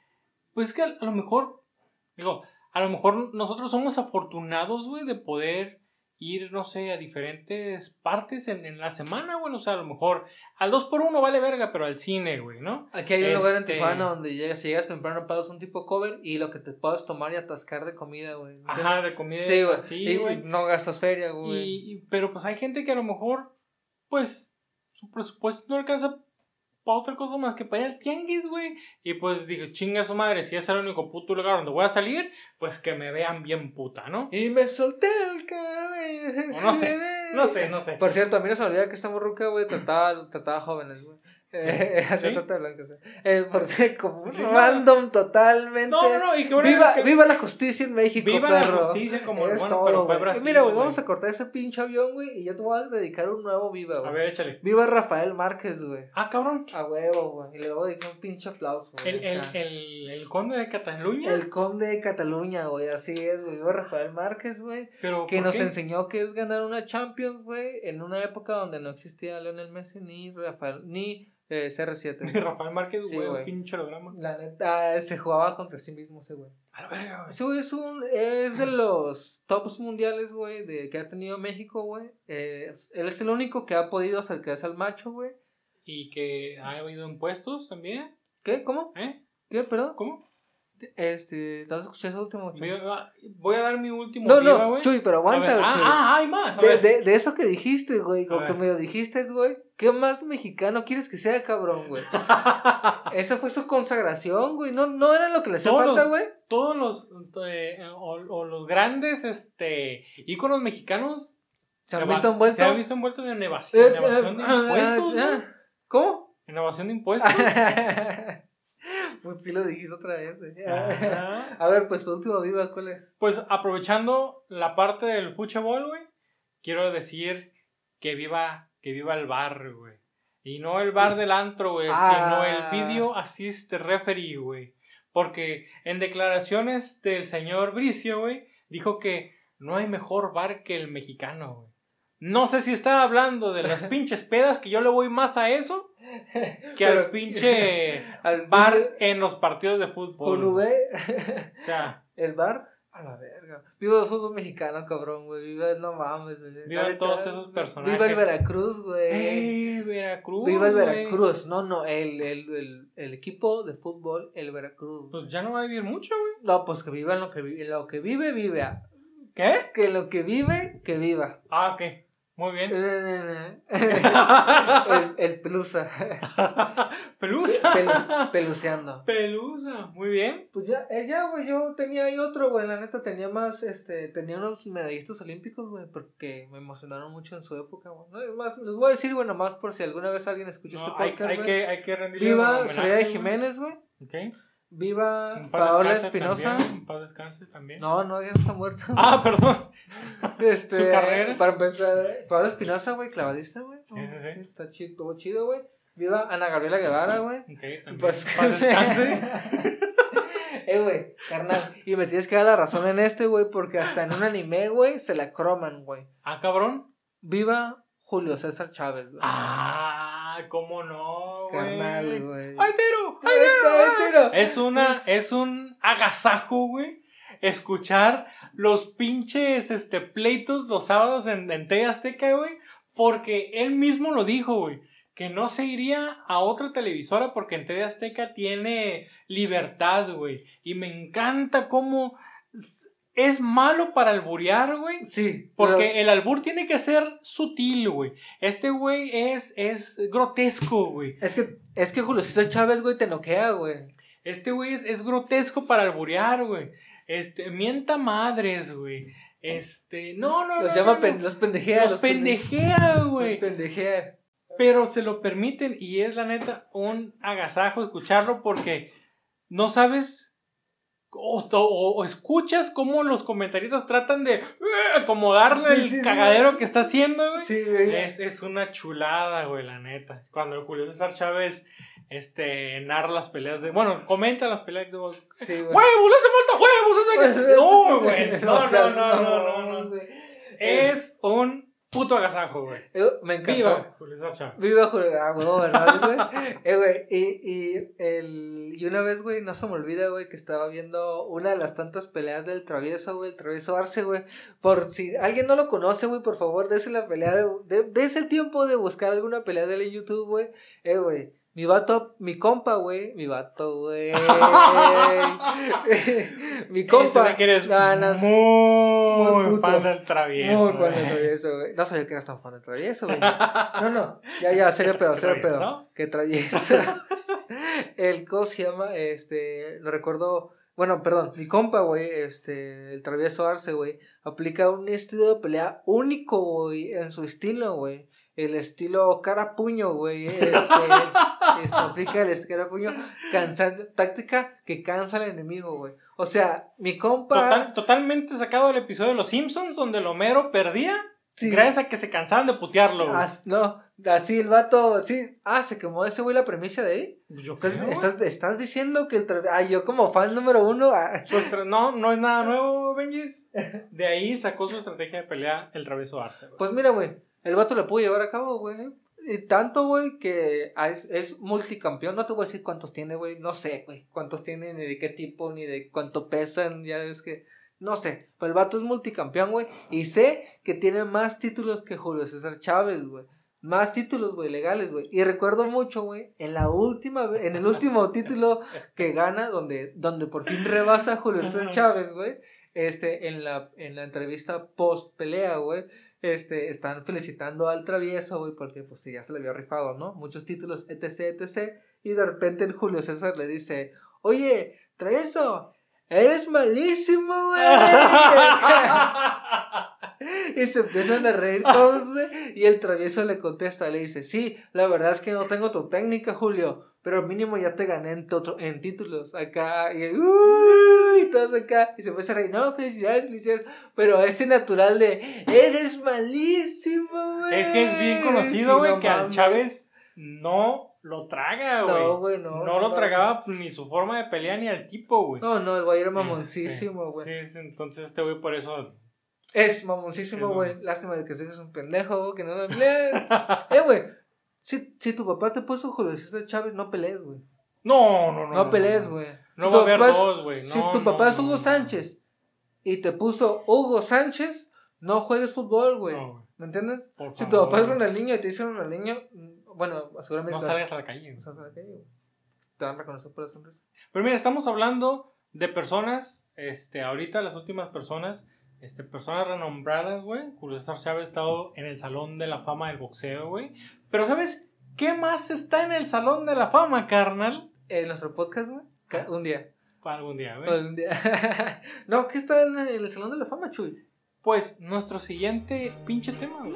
pues es que a, lo mejor, digo, a lo mejor nosotros somos afortunados, güey, de poder ir, no sé, a diferentes partes en, en la semana, güey. O sea, a lo mejor al 2 por 1 vale verga, pero al cine, güey, ¿no? Aquí hay un lugar en este Tijuana donde llegas, si llegas temprano pagas un tipo cover y lo que te puedas tomar y atascar de comida, güey. Ajá, de comida. Sí, güey. Sí, güey. No gastas feria, güey. Y, pero pues hay gente que a lo mejor, pues, su presupuesto no alcanza otra cosa más que para ir al tianguis, güey. Y pues dije, chinga su madre, si es el único puto lugar donde voy a salir, pues que me vean bien puta, ¿no? Y me solté el cabello. no sé, no sé, no sé. Por cierto, a mí no se me olvida que esta morruca, güey, trataba, trataba jóvenes, güey. Eh, ¿Sí? eh, porque como random totalmente. No, no, no. Y que viva, viva la justicia en México. Viva la justicia como el bueno, pero fue Brasil. Mira, güey, vamos a cortar ese pinche avión, güey. Y yo te voy a dedicar un nuevo viva, güey. A ver, échale. Viva Rafael Márquez, güey. Ah, cabrón. A huevo, güey. Y le voy a dedicar un pinche aplauso. El, el, el, el, conde de Cataluña. El conde de Cataluña, güey. Así es, güey. Viva Rafael Márquez, güey. Que nos enseñó que es ganar una Champions, güey. En una época donde no existía Leonel Messi ni Rafael. Ni eh, CR7. Rafael Márquez, güey, un pinche holograma. La neta, se jugaba contra sí mismo ese güey. A la verga, güey. Ese güey es, un, es de los tops mundiales, güey, de, que ha tenido México, güey. Eh, él es el único que ha podido acercarse al macho, güey. Y que ha habido impuestos también. ¿Qué? ¿Cómo? ¿Eh? ¿Qué? ¿Perdón? ¿Cómo? Este, ¿te has escuchado ese último? Chuy? Voy a, dar mi último. No, no, Chuy, pero aguanta, ah, Chuy. Ah, hay más. de, de, de, eso que dijiste, güey, o que me lo dijiste, güey. ¿Qué más mexicano quieres que sea, cabrón, güey? Esa fue su consagración, güey. No, no era lo que le hacía falta, güey. Todos los, eh, o, los grandes, este, íconos mexicanos. Se han visto envueltos. Se han visto envueltos en evasión, eh, evasión de eh, impuestos, ¿Cómo? En evasión de impuestos. pues sí lo dijiste otra vez. güey. A ver, pues tu último viva, ¿cuál es? Pues aprovechando la parte del fútbol, güey, quiero decir que viva, que viva el bar, güey. Y no el bar del antro, güey, sino el Ah. video assist referee, güey. Porque en declaraciones del señor Bricio, güey, dijo que no hay mejor bar que el mexicano, güey. No sé si estaba hablando de las pinches pedas, que yo le voy más a eso que al pinche Al bar en los partidos de fútbol. Con. V, O sea, el bar, a la verga. Viva el fútbol mexicano, cabrón, güey. Viva, no mames, güey. Viva neta, todos esos personajes. Viva el Veracruz, güey. ¡eh, Veracruz! Viva el! Veracruz. No, no, el, el, el, el equipo de fútbol, el Veracruz. Pues ya no va a vivir mucho, güey. No, pues que viva lo que vive. Lo que vive, vive. ¿Qué? Que lo que vive, que viva. Ah, ok. Muy bien. el, el pelusa. Pelusa. Pelu- peluceando. Pelusa. Muy bien. Pues ya, eh, ya, güey, yo tenía ahí otro, güey, la neta tenía más, este, tenía unos medallistas olímpicos, güey, porque me emocionaron mucho en su época, güey. No, más, les voy a decir, bueno, más por si alguna vez alguien escucha No, este hay, podcast, hay güey. que, hay que rendirle Viva güey. Jiménez, güey. Ok. Viva Paola Espinosa. paz descanse también. No, no, ya no está muerta. Ah, perdón. Este, su carrera. Para empezar, Paola Espinosa, güey, clavadista, güey. Sí, sí, sí. Está chido, estuvo chido, güey. Viva Ana Gabriela Guevara, güey. Ok, también. Pues, paz descanse. eh, güey, carnal. Y me tienes que dar la razón en este, güey, porque hasta en un anime, güey, se la croman, güey. Ah, cabrón. Viva Julio César Chávez, güey. Ah, cómo no, güey. carnal, güey. ¡Ay, tiro! ¡Ay, tiro! ay, tiro. Es una, es un agasajo, güey. Escuchar los pinches este, pleitos los sábados en, en TV Azteca, güey. Porque él mismo lo dijo, güey. Que no se iría a otra televisora porque en TV Azteca tiene libertad, güey. Y me encanta cómo es malo para alburear, güey. Sí, Porque el albur tiene que ser sutil, güey. Este güey es, es grotesco, güey. Es que, es que Julio César Chávez, güey, te noquea, güey. Este güey es, es grotesco para alburear, güey. Este, mienta madres, güey. Este, no, no, Los no, llama, no, pen- no. los pendejea. Los pendejea, Los güey. pendejea. Pero se lo permiten y es la neta un agasajo escucharlo porque no sabes o, o- escuchas cómo los comentaristas tratan de eh, acomodarle Sí, el sí, sí. cagadero que está haciendo, güey. Sí, güey. Es, es una chulada, güey, la neta. Cuando Julio César Chávez este, narra las peleas de. Bueno, comenta las peleas de. ¡Huevos! Sí, güey. ¡Le hace falta huevos! ¡Ese que-". No, güey. No, no, no, no, no, no. güey. Es un puto agasajo, güey. Eh, Me encantó. Viva Julio Chávez. Viva Julio, ah, huevo, ¿verdad, güey? eh, güey, y, y, el, y una vez, güey, no se me olvida, güey, que estaba viendo una de las tantas peleas del travieso, güey, el travieso Arce, güey. Por si alguien no lo conoce, güey, por favor, dése la pelea, de, de, dése el tiempo de buscar alguna pelea de él en YouTube, güey. Eh, güey. Mi vato, mi compa, güey. Mi vato, güey. mi Ese compa. de que eres No, no, muy, Muy fan del travieso. Muy fan del güey. travieso, güey. No sabía que eras tan fan del travieso, güey. No, no. Ya, ya, serio pedo, serio pedo. Que travieso. el co se llama, este, lo recuerdo. Bueno, perdón, mi compa, güey, este, el travieso Arce, güey, aplica un estilo de pelea único, güey, en su estilo, güey. El estilo cara-puño, güey. Este, este, aplica el cara-puño, táctica que cansa al enemigo, güey. O sea, mi compa. Total- totalmente sacado del episodio de Los Simpsons donde el Homero perdía Sí. gracias a que se cansaban de putearlo. güey. As- no, así el vato, sí, ah, se quemó ese güey la premisa de ahí. Pues yo Estás, creo, estás, estás diciendo que el ah, yo como fan número uno, ah, no, no es nada nuevo, Benjis. De ahí sacó su estrategia de pelea el travieso Arce. güey. pues mira, güey, el vato lo pudo llevar a cabo, güey. Y tanto, güey, que es, es multicampeón. No te voy a decir cuántos tiene, güey. No sé, güey. Cuántos tiene, ni de qué tipo, ni de cuánto pesan. Ya es que. No sé. Pero el vato es multicampeón, güey. Y sé que tiene más títulos que Julio César Chávez, güey. Más títulos, güey, legales, güey. Y recuerdo mucho, güey, en la última, en el último título que gana, donde, donde por fin rebasa a Julio César Chávez, güey. Este, en la, en la entrevista post pelea, güey. Este, están felicitando al travieso, güey, porque pues ya se le había rifado, ¿no? Muchos títulos, etc, etc. Y de repente el Julio César le dice, oye, travieso, eres malísimo, güey. y se empiezan a reír todos. Y el travieso le contesta, le dice, sí, la verdad es que no tengo tu técnica, Julio. Pero mínimo ya te gané en, en títulos acá. Y, uy, todos acá. Y se empieza a reír, no, felicidades, felicidades. Pero ese natural de, eres malísimo, güey. Es que es bien conocido, güey, que al Chávez no lo traga, güey. No, güey, no. No lo tragaba ni su forma de pelear ni al tipo, güey. No, no, el güey era mamoncísimo, güey. Sí, sí, entonces este güey por eso. Es mamoncísimo, güey. Lástima de que seas un pendejo, que no lo eh, güey. Si, si tu papá te puso Julio César Chávez, no pelees, güey. No, no, no. No pelees, güey. No, va a haber dos, güey. si tu papá es Hugo Sánchez y te puso Hugo Sánchez, no juegues fútbol, güey. ¿Me entiendes? si tu papá es Ronaldinho y te dice Ronaldinho, bueno, seguramente. No salgas a la calle. No salgas a la calle, Te van a reconocer por la sonrisa. Pero mira, estamos hablando de personas, este, ahorita las últimas personas, este, personas renombradas, güey. Julio César Chávez ha estado en el Salón de la Fama del Boxeo, güey. Pero, ¿sabes qué más está en el Salón de la Fama, carnal? En nuestro podcast, güey. Ah. Un día. Algún día, güey. Algún día. no, ¿qué está en el Salón de la Fama, Chuy? Pues nuestro siguiente pinche tema, güey.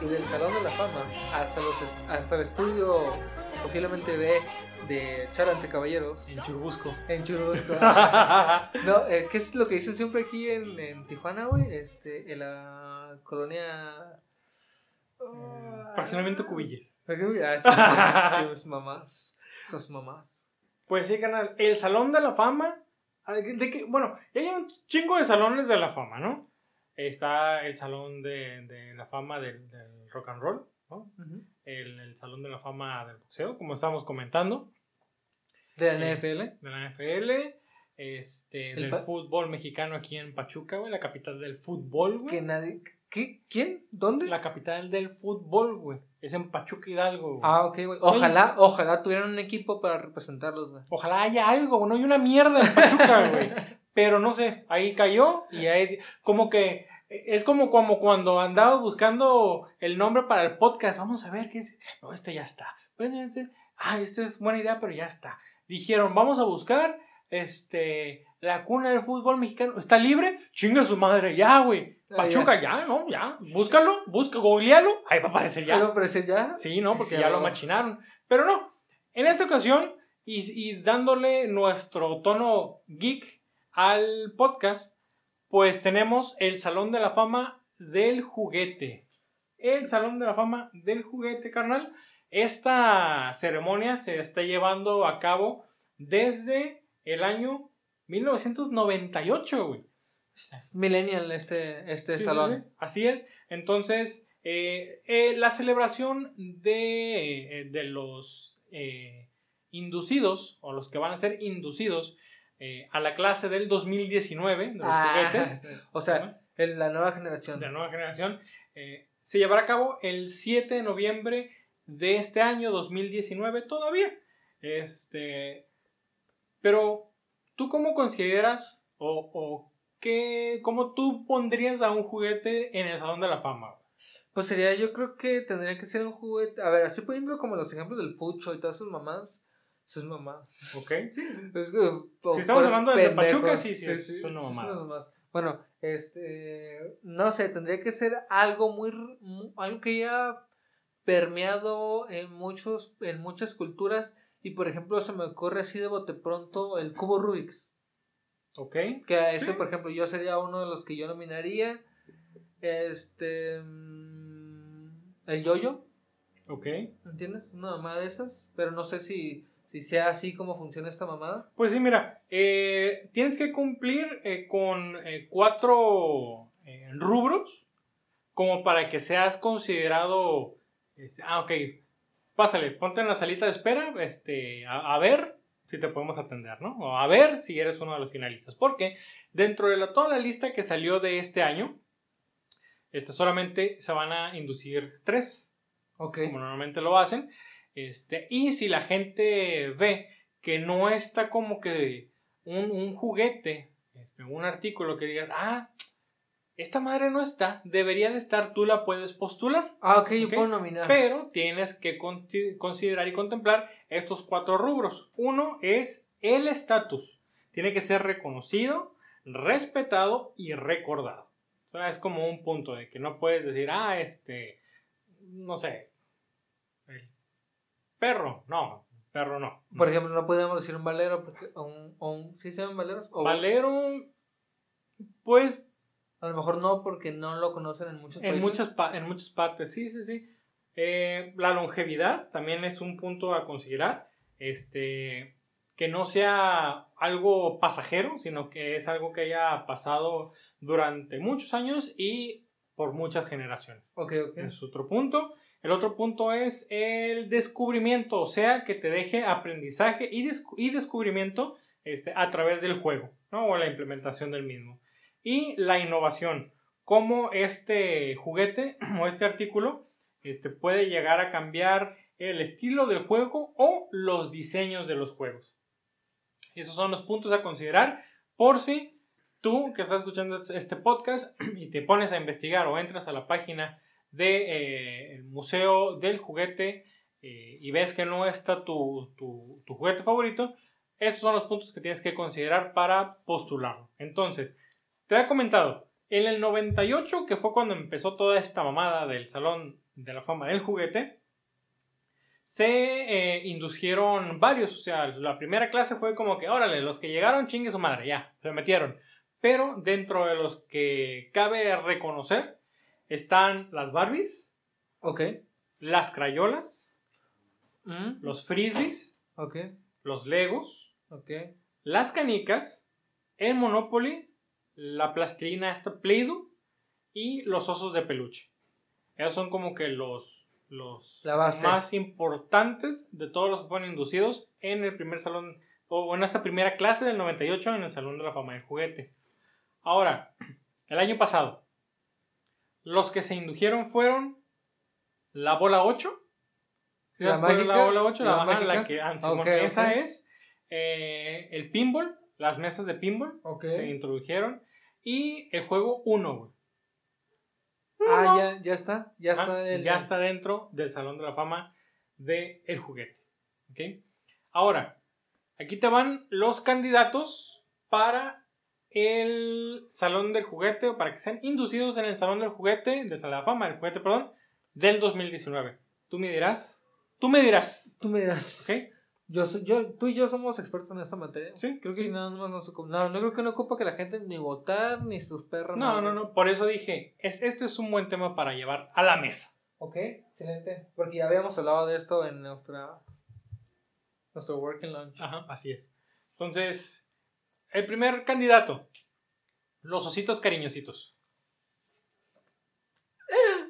Y del Salón de la Fama hasta los hasta el estudio posiblemente de de Charante Caballeros. En Churubusco. En Churubusco. No eh, qué es lo que dicen siempre aquí en, en Tijuana güey este en la colonia uh, fraccionamiento Cubillas. ah, sus mamás sus mamás. Pues sí canal el Salón de la Fama de que bueno hay un chingo de salones de la fama no Está el Salón de, de la Fama del, del, Rock and Roll, ¿no? el, el, Salón de la Fama del Boxeo, como estábamos comentando. De la eh, NFL. De la NFL. Este, del fútbol mexicano aquí en Pachuca, güey, la capital del fútbol, güey. Que nadie... ¿Qué? ¿Quién? ¿Dónde? La capital del fútbol, güey. Es en Pachuca Hidalgo, güey. Ah, ok, güey. Ojalá, ojalá tuvieran un equipo para representarlos, güey. Ojalá haya algo, no hay una mierda en Pachuca, güey. Pero no sé, ahí cayó y ahí como que es como, como cuando andaba buscando el nombre para el podcast. Vamos a ver qué es. No, este ya está. Bueno, este, ah, esta es buena idea, pero ya está. Dijeron, vamos a buscar este la cuna del fútbol mexicano. ¿Está libre? Chinga su madre, ya, güey. Pachuca, ya. ¿no? Ya. Búscalo, busca, googlealo. Ahí va a aparecer ya. ¿Va a aparecer ya? Sí, ¿no? Porque ya lo machinaron. Pero no. En esta ocasión, y, y dándole nuestro tono geek al podcast, pues tenemos el Salón de la Fama del Juguete. El Salón de la Fama del Juguete, carnal. Esta ceremonia se está llevando a cabo desde el año 1998, güey. Millennial este, este salón. Así es. Entonces, eh, eh, la celebración de, eh, de los inducidos, o los que van a ser inducidos eh, a la clase del 2019 de los ah, juguetes. O sea, la nueva generación. La nueva generación. Eh, se llevará a cabo el 7 de noviembre de este año 2019 todavía. Este, pero, ¿tú cómo consideras o, o qué, cómo tú pondrías a un juguete en el Salón de la Fama? Pues sería, yo creo que tendría que ser un juguete. A ver, así poniendo como los ejemplos del Fucho y todas esas mamadas sus mamás. Ok, sí, sí. si estamos hablando de Pachuca, sí, sí, sí, son mamás. Bueno, este, no sé, tendría que ser algo muy, algo que ya permeado en muchos, en muchas culturas y por ejemplo se me ocurre así de bote pronto el cubo Rubik's. Ok. Que ese, por ejemplo, yo sería uno de los que yo nominaría. Este, mm, el yoyo. Ok. ¿Entiendes? Una mamá de esas, pero no sé si si sea así como funciona esta mamada? Pues sí, mira, eh, tienes que cumplir eh, con eh, cuatro rubros como para que seas considerado... Este, ah, ok, pásale, ponte en la salita de espera este, a, ver si te podemos atender, ¿no? O a ver si eres uno de los finalistas. Porque dentro de la, toda la lista que salió de este año, este, solamente se van a inducir tres. Ok. Como normalmente lo hacen. Este, y si la gente ve que no está como que un, un juguete, este, un artículo que digas, ah, esta madre no está, debería de estar, tú la puedes postular. Ah, ok, yo puedo nominar. Pero tienes que considerar y contemplar estos cuatro rubros. Uno es el estatus tiene que ser reconocido, respetado y recordado. O sea, es como un punto de que no puedes decir, ah, este, no sé, perro, no, perro no. Por ejemplo, no podemos decir un valero, porque, un, un- ¿sí se llaman valeros? O- Valero, pues A lo mejor no, porque no lo conocen en muchos En países. muchas, pa- en muchas partes, sí, sí, sí. Eh, la longevidad también es un punto a considerar. Este, que no sea algo pasajero, sino que es algo que haya pasado durante muchos años y por muchas generaciones. Ok, ok. Es otro punto. El otro punto es el descubrimiento, o sea, que te deje aprendizaje y, descu- y descubrimiento este, a través del juego, ¿no? O la implementación del mismo. Y la innovación, cómo este juguete o este artículo este, puede llegar a cambiar el estilo del juego o los diseños de los juegos. Esos son los puntos a considerar por si tú que estás escuchando este podcast y te pones a investigar o entras a la página del Museo del Juguete eh, y ves que no está tu, tu- tu juguete favorito, estos son los puntos que tienes que considerar para postularlo. Entonces, te he comentado, en el 98, que fue cuando empezó toda esta mamada del Salón de la Fama del Juguete, se eh, inducieron varios, o sea, la primera clase fue como que, órale, los que llegaron, chingue su madre, ya, se metieron. Pero dentro de los que cabe reconocer están las Barbies, Ok. las Crayolas, Mm, los Frisbees, Ok. los Legos, Ok. las canicas, el Monopoly, la plastilina esta Play-Doh y los osos de peluche. Esos son como que los, los La base. más importantes de todos los que fueron inducidos en el primer salón o en esta primera clase del 98 en el Salón de la Fama del Juguete. Ahora, el año pasado, los que se indujeron fueron la bola 8. ¿Sí La mágica, La bola 8, la, la ajá, la mágica. que ah, Simón, Ok, esa es. eh, el pinball, las mesas de pinball se introdujeron. Y el juego 1, güey. Ah, ya, ya está. Ya está. el- ya está dentro del Salón de la Fama del el juguete. ¿ok? Ahora, aquí te van los candidatos para el Salón del Juguete, o para que sean inducidos en el Salón del Juguete, del Salón de la Fama del Juguete, perdón, del 2019. Tú me dirás, tú me dirás, Tú me dirás. ¿ok? Yo, yo, tú y yo somos expertos en esta materia. Sí, creo que Sí, no, no, no, no, no creo que no ocupa que la gente ni votar ni sus perros. No, nada. no, no, por eso dije, es, este es un buen tema para llevar a la mesa. Ok, excelente. Porque ya habíamos hablado de esto en nuestra. Nuestro working lunch. Ajá, así es. Entonces, el primer candidato, los ositos cariñositos.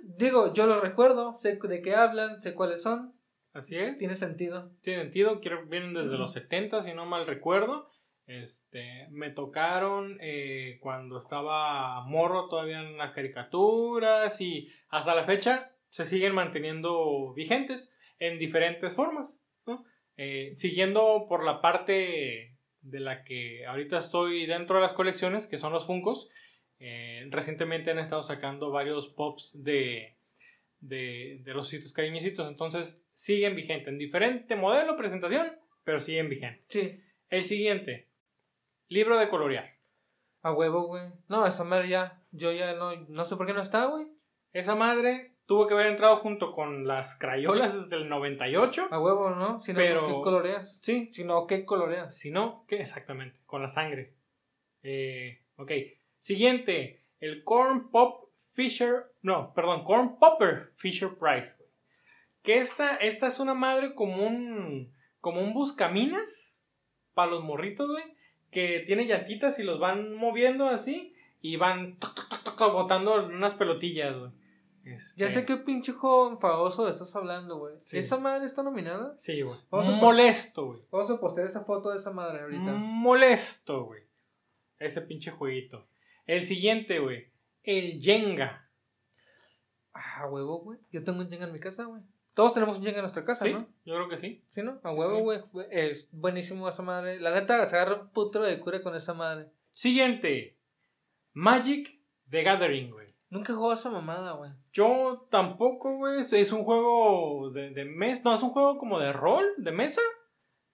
Digo, yo los recuerdo, sé de qué hablan, sé cuáles son. Así es. Tiene sentido. Tiene sentido, quiero, vienen desde los 70, si no mal recuerdo. Este, me tocaron eh, cuando estaba morro todavía en las caricaturas y hasta la fecha se siguen manteniendo vigentes en diferentes formas. ¿no? Eh, siguiendo por la parte de la que ahorita estoy dentro de las colecciones, que son los Funcos. eh, recientemente han estado sacando varios pops de, de, de los sitios cariñositos, entonces siguen vigentes en diferente modelo, presentación, pero siguen vigentes. Sí, El siguiente, libro de colorear. a huevo, güey. No, esa madre ya. Yo ya no. No sé por qué no está, güey. Esa madre tuvo que haber entrado junto con las crayolas desde el 98. A huevo, ¿no? Si no, Pero- ¿por qué coloreas? Sí, Si no, ¿qué coloreas? si no, ¿qué exactamente? Con la sangre. Eh, ok. Siguiente, el Corn Pop Fisher. No, perdón, Corn Popper Fisher Price. Que esta, esta es una madre como un. como un buscaminas para los morritos, güey. Que tiene llantitas y los van moviendo así. Y van toc, toc, toc, toc, botando unas pelotillas, güey. Ya Este, sé qué pinche juego enfadoso estás hablando, güey. Sí. ¿Esa madre está nominada? Sí, güey. Molesto, güey. Vamos a postear esa foto de esa madre ahorita. Molesto, güey. Ese pinche jueguito. El siguiente, güey. El Jenga. Ah, huevo, güey. Yo tengo un Jenga en mi casa, güey. Todos tenemos un Jenga en nuestra casa, Sí, ¿no? yo creo que sí. Sí, ¿no? A Sí, huevo, güey. Es buenísimo esa madre. La neta, se agarra un putro de cura con esa madre. Siguiente. Magic the Gathering, güey. Nunca he jugado a esa mamada, güey. Yo tampoco, güey. Es- un juego de, de mesa. No, es un juego como de rol, de mesa.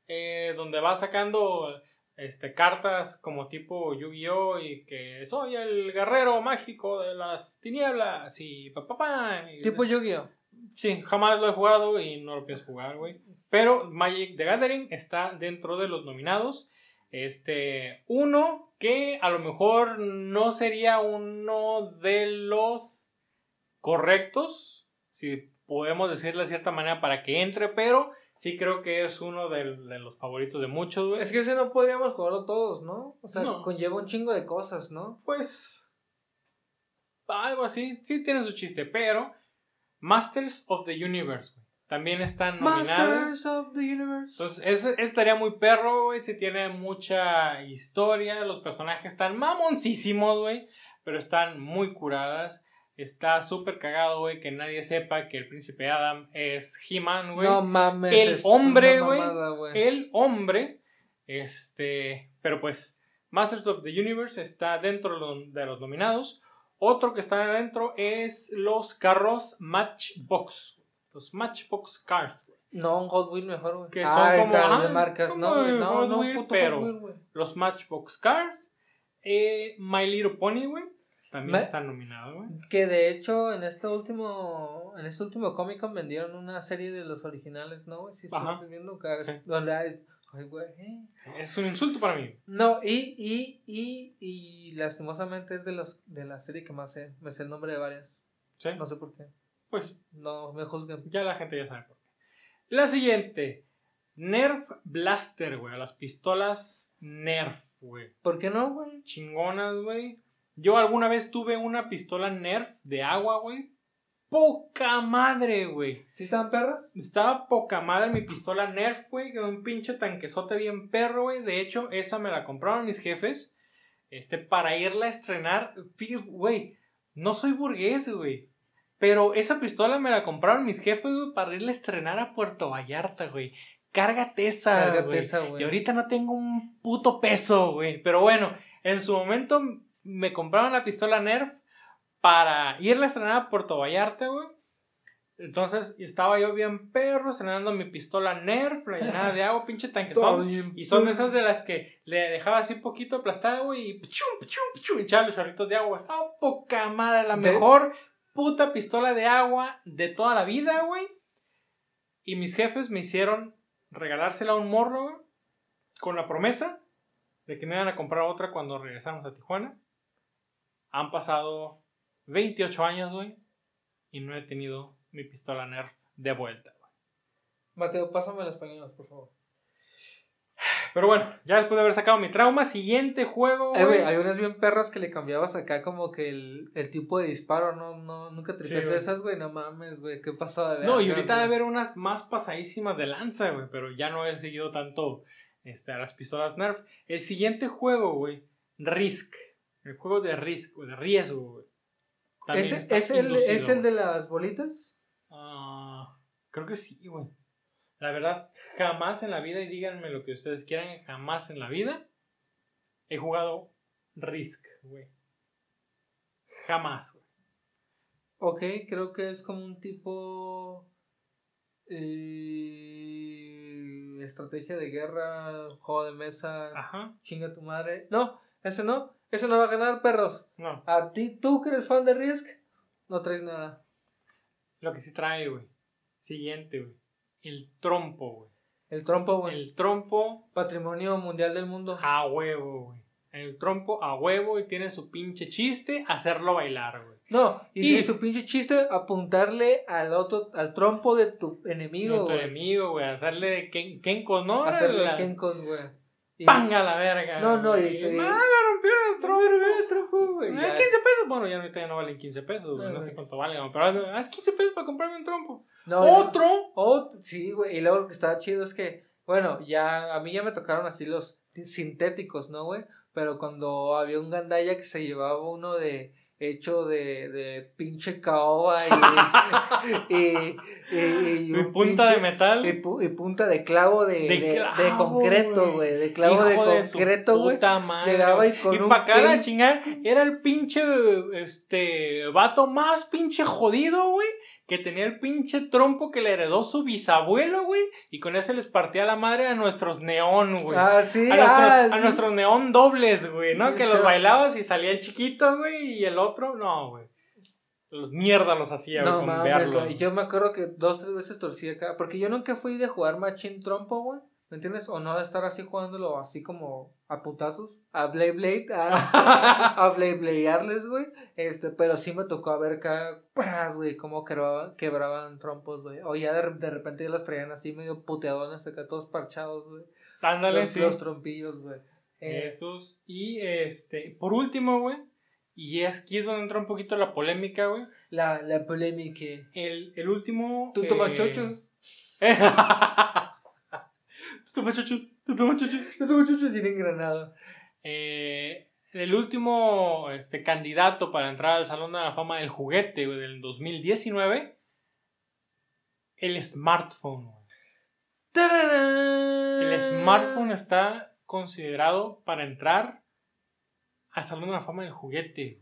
eh, donde va sacando este, cartas como tipo Yu-Gi-Oh! y que soy el guerrero mágico de las tinieblas y papá. tipo Yu-Gi-Oh! Sí, jamás lo he jugado y no lo pienso jugar, güey. Pero Magic the Gathering está dentro de los nominados. Este, uno que a lo mejor no sería uno de los correctos, si podemos decirlo de cierta manera para que entre, pero sí creo que es uno de, los favoritos de muchos, güey. Es que ese no podríamos jugarlo todos, ¿no? O sea, conlleva un chingo de cosas, ¿no? Pues algo así, sí tiene su chiste, pero Masters of the Universe, También están nominados. Masters of the Universe. Entonces, ese, estaría muy perro, güey. Si tiene mucha historia. Los personajes están mamoncísimos, güey. Pero están muy curadas. Está súper cagado, güey, que nadie sepa que el príncipe Adam es He-Man, güey. No mames. El hombre, güey. El hombre. Este. Pero pues, Masters of the Universe está dentro de los nominados. Otro que está adentro es los carros Matchbox. Los Matchbox Cars. No, un Hot Wheel mejor, güey. Que son como de marcas, no, no, no, pero los Matchbox Cars, eh, My Little Pony, güey, también está nominado, güey. Que de hecho en este último en este último Comic Con vendieron una serie de los originales, ¿no, güey? Si estás viendo donde hay Ay, güey. Es un insulto para mí. No, y, y, y, y lastimosamente es de, los, de la serie que más sé. Me sé el nombre de varias. ¿Sí? No sé por qué. Pues. No, me juzguen. Ya la gente ya sabe por qué. La siguiente. Nerf Blaster, güey. Las pistolas Nerf, güey. ¿Por qué no, güey? Chingonas, güey. Yo alguna vez tuve una pistola Nerf de agua, güey poca madre, güey. ¿Sí estaban perros? Estaba poca madre mi pistola Nerf, güey, un pinche tanquesote bien perro, güey. De hecho, esa me la compraron mis jefes, este, para irla a estrenar. Güey, no soy burgués, güey. Pero esa pistola me la compraron mis jefes, güey, para irla a estrenar a Puerto Vallarta, güey. Cárgate esa, Cárgate esa, güey. Y ahorita no tengo un puto peso, güey. Pero bueno, en su momento me compraron la pistola Nerf para irle a estrenar a Puerto Vallarta, güey. Entonces estaba yo bien perro estrenando mi pistola Nerf, la llenada de agua, pinche tanquezón. Y son esas de las que le dejaba así poquito aplastada, güey, y pichum, pichum, pichum, echaba los chorritos de agua. Estaba poca madre, la mejor puta pistola de agua de toda la vida, güey. Y mis jefes me hicieron regalársela a un morro, con la promesa de que me iban a comprar otra cuando regresamos a Tijuana. Han pasado 28 años, güey, y no he tenido mi pistola Nerf de vuelta. Mateo, pásame los pañuelos, por favor. Pero bueno, ya después de haber sacado mi trauma, siguiente juego. Eh, güey, hay unas bien perras que le cambiabas acá como que el, el tipo de disparo, no, no, nunca te sí, esas, güey, no mames, güey, qué pasó de No, y ahorita debe haber unas más pasadísimas de lanza, güey, pero ya no he seguido tanto este, a las pistolas Nerf. El siguiente juego, güey, Risk. El juego de Risk, de riesgo, güey. ¿Es, el, ¿Es el de las bolitas? Ah, creo que sí, güey. La verdad, jamás en la vida, y díganme lo que ustedes quieran, jamás en la vida he jugado Risk, güey. Jamás, güey. Ok, creo que es como un tipo. Eh, estrategia de guerra, juego de mesa. Ajá. Chinga tu madre. No, ese no. Eso no va a ganar, perros. No. A ti, tú que eres fan de Risk, no traes nada. Lo que sí trae, güey. Siguiente, güey. El trompo, güey. El trompo, güey. El trompo. Patrimonio mundial del mundo. A huevo, güey. El trompo a huevo y tiene su pinche chiste hacerlo bailar, güey. No, y, tiene su pinche chiste apuntarle al otro, al trompo de tu enemigo, De tu enemigo, güey. Hacerle de kenkos, ¿no? Hacerle de kenkos, güey. ¡Panga la verga! No, no, y, te... ¡Ah, güey! ¿15 pesos? Bueno, ya ahorita ya no valen 15 pesos, güey. No, sé cuánto valen, pero haz 15 pesos para comprarme un trompo. ¿Otro? Otro, sí, güey. Y luego lo que estaba chido es que, bueno, ya a mí ya me tocaron así los sintéticos, ¿no, güey? Pero cuando había un gandaya que se llevaba uno de hecho de, de pinche caoba y, y, y, y punta de metal y, punta de clavo de, de, concreto, güey, de clavo de concreto, güey. Llegaba y con y para cada chingar era el pinche este vato más pinche jodido, güey, que tenía el pinche trompo que le heredó su bisabuelo, güey, y con ese les partía la madre a nuestros neón, güey. Ah, sí, a, nuestro- ah, a sí. nuestros neón dobles, güey, ¿no? Que los bailabas y salía el chiquito, güey, y el otro, no, güey. Los mierda los hacía, güey, No con mames, verlo. güey. Yo me acuerdo que dos, tres veces torcí acá. Porque yo nunca fui de jugar machín trompo, güey. ¿Me entiendes? O no de estar así jugándolo así como a putazos. A Blade Blade. A, a Blade Bladearles, güey. Este, pero sí me tocó ver acá, ¡pras, güey, cómo quebraban, quebraban trompos, güey. O ya de, de repente ya los traían así medio puteadones acá, todos parchados, güey. Ándale, Los, sí. los trompillos, güey. Eh, Esos. Y este, por último, güey, y aquí es donde entra un poquito la polémica, güey. la, la polémica. El, el último. Tú eh, Tú tomas chochos. Yo tomo chochos bien engranado. Eh, el último este, candidato para entrar al Salón de la Fama del Juguete güey, del 2019. El smartphone. güey. ¡Tararán! El smartphone está considerado para entrar al Salón de la Fama del Juguete.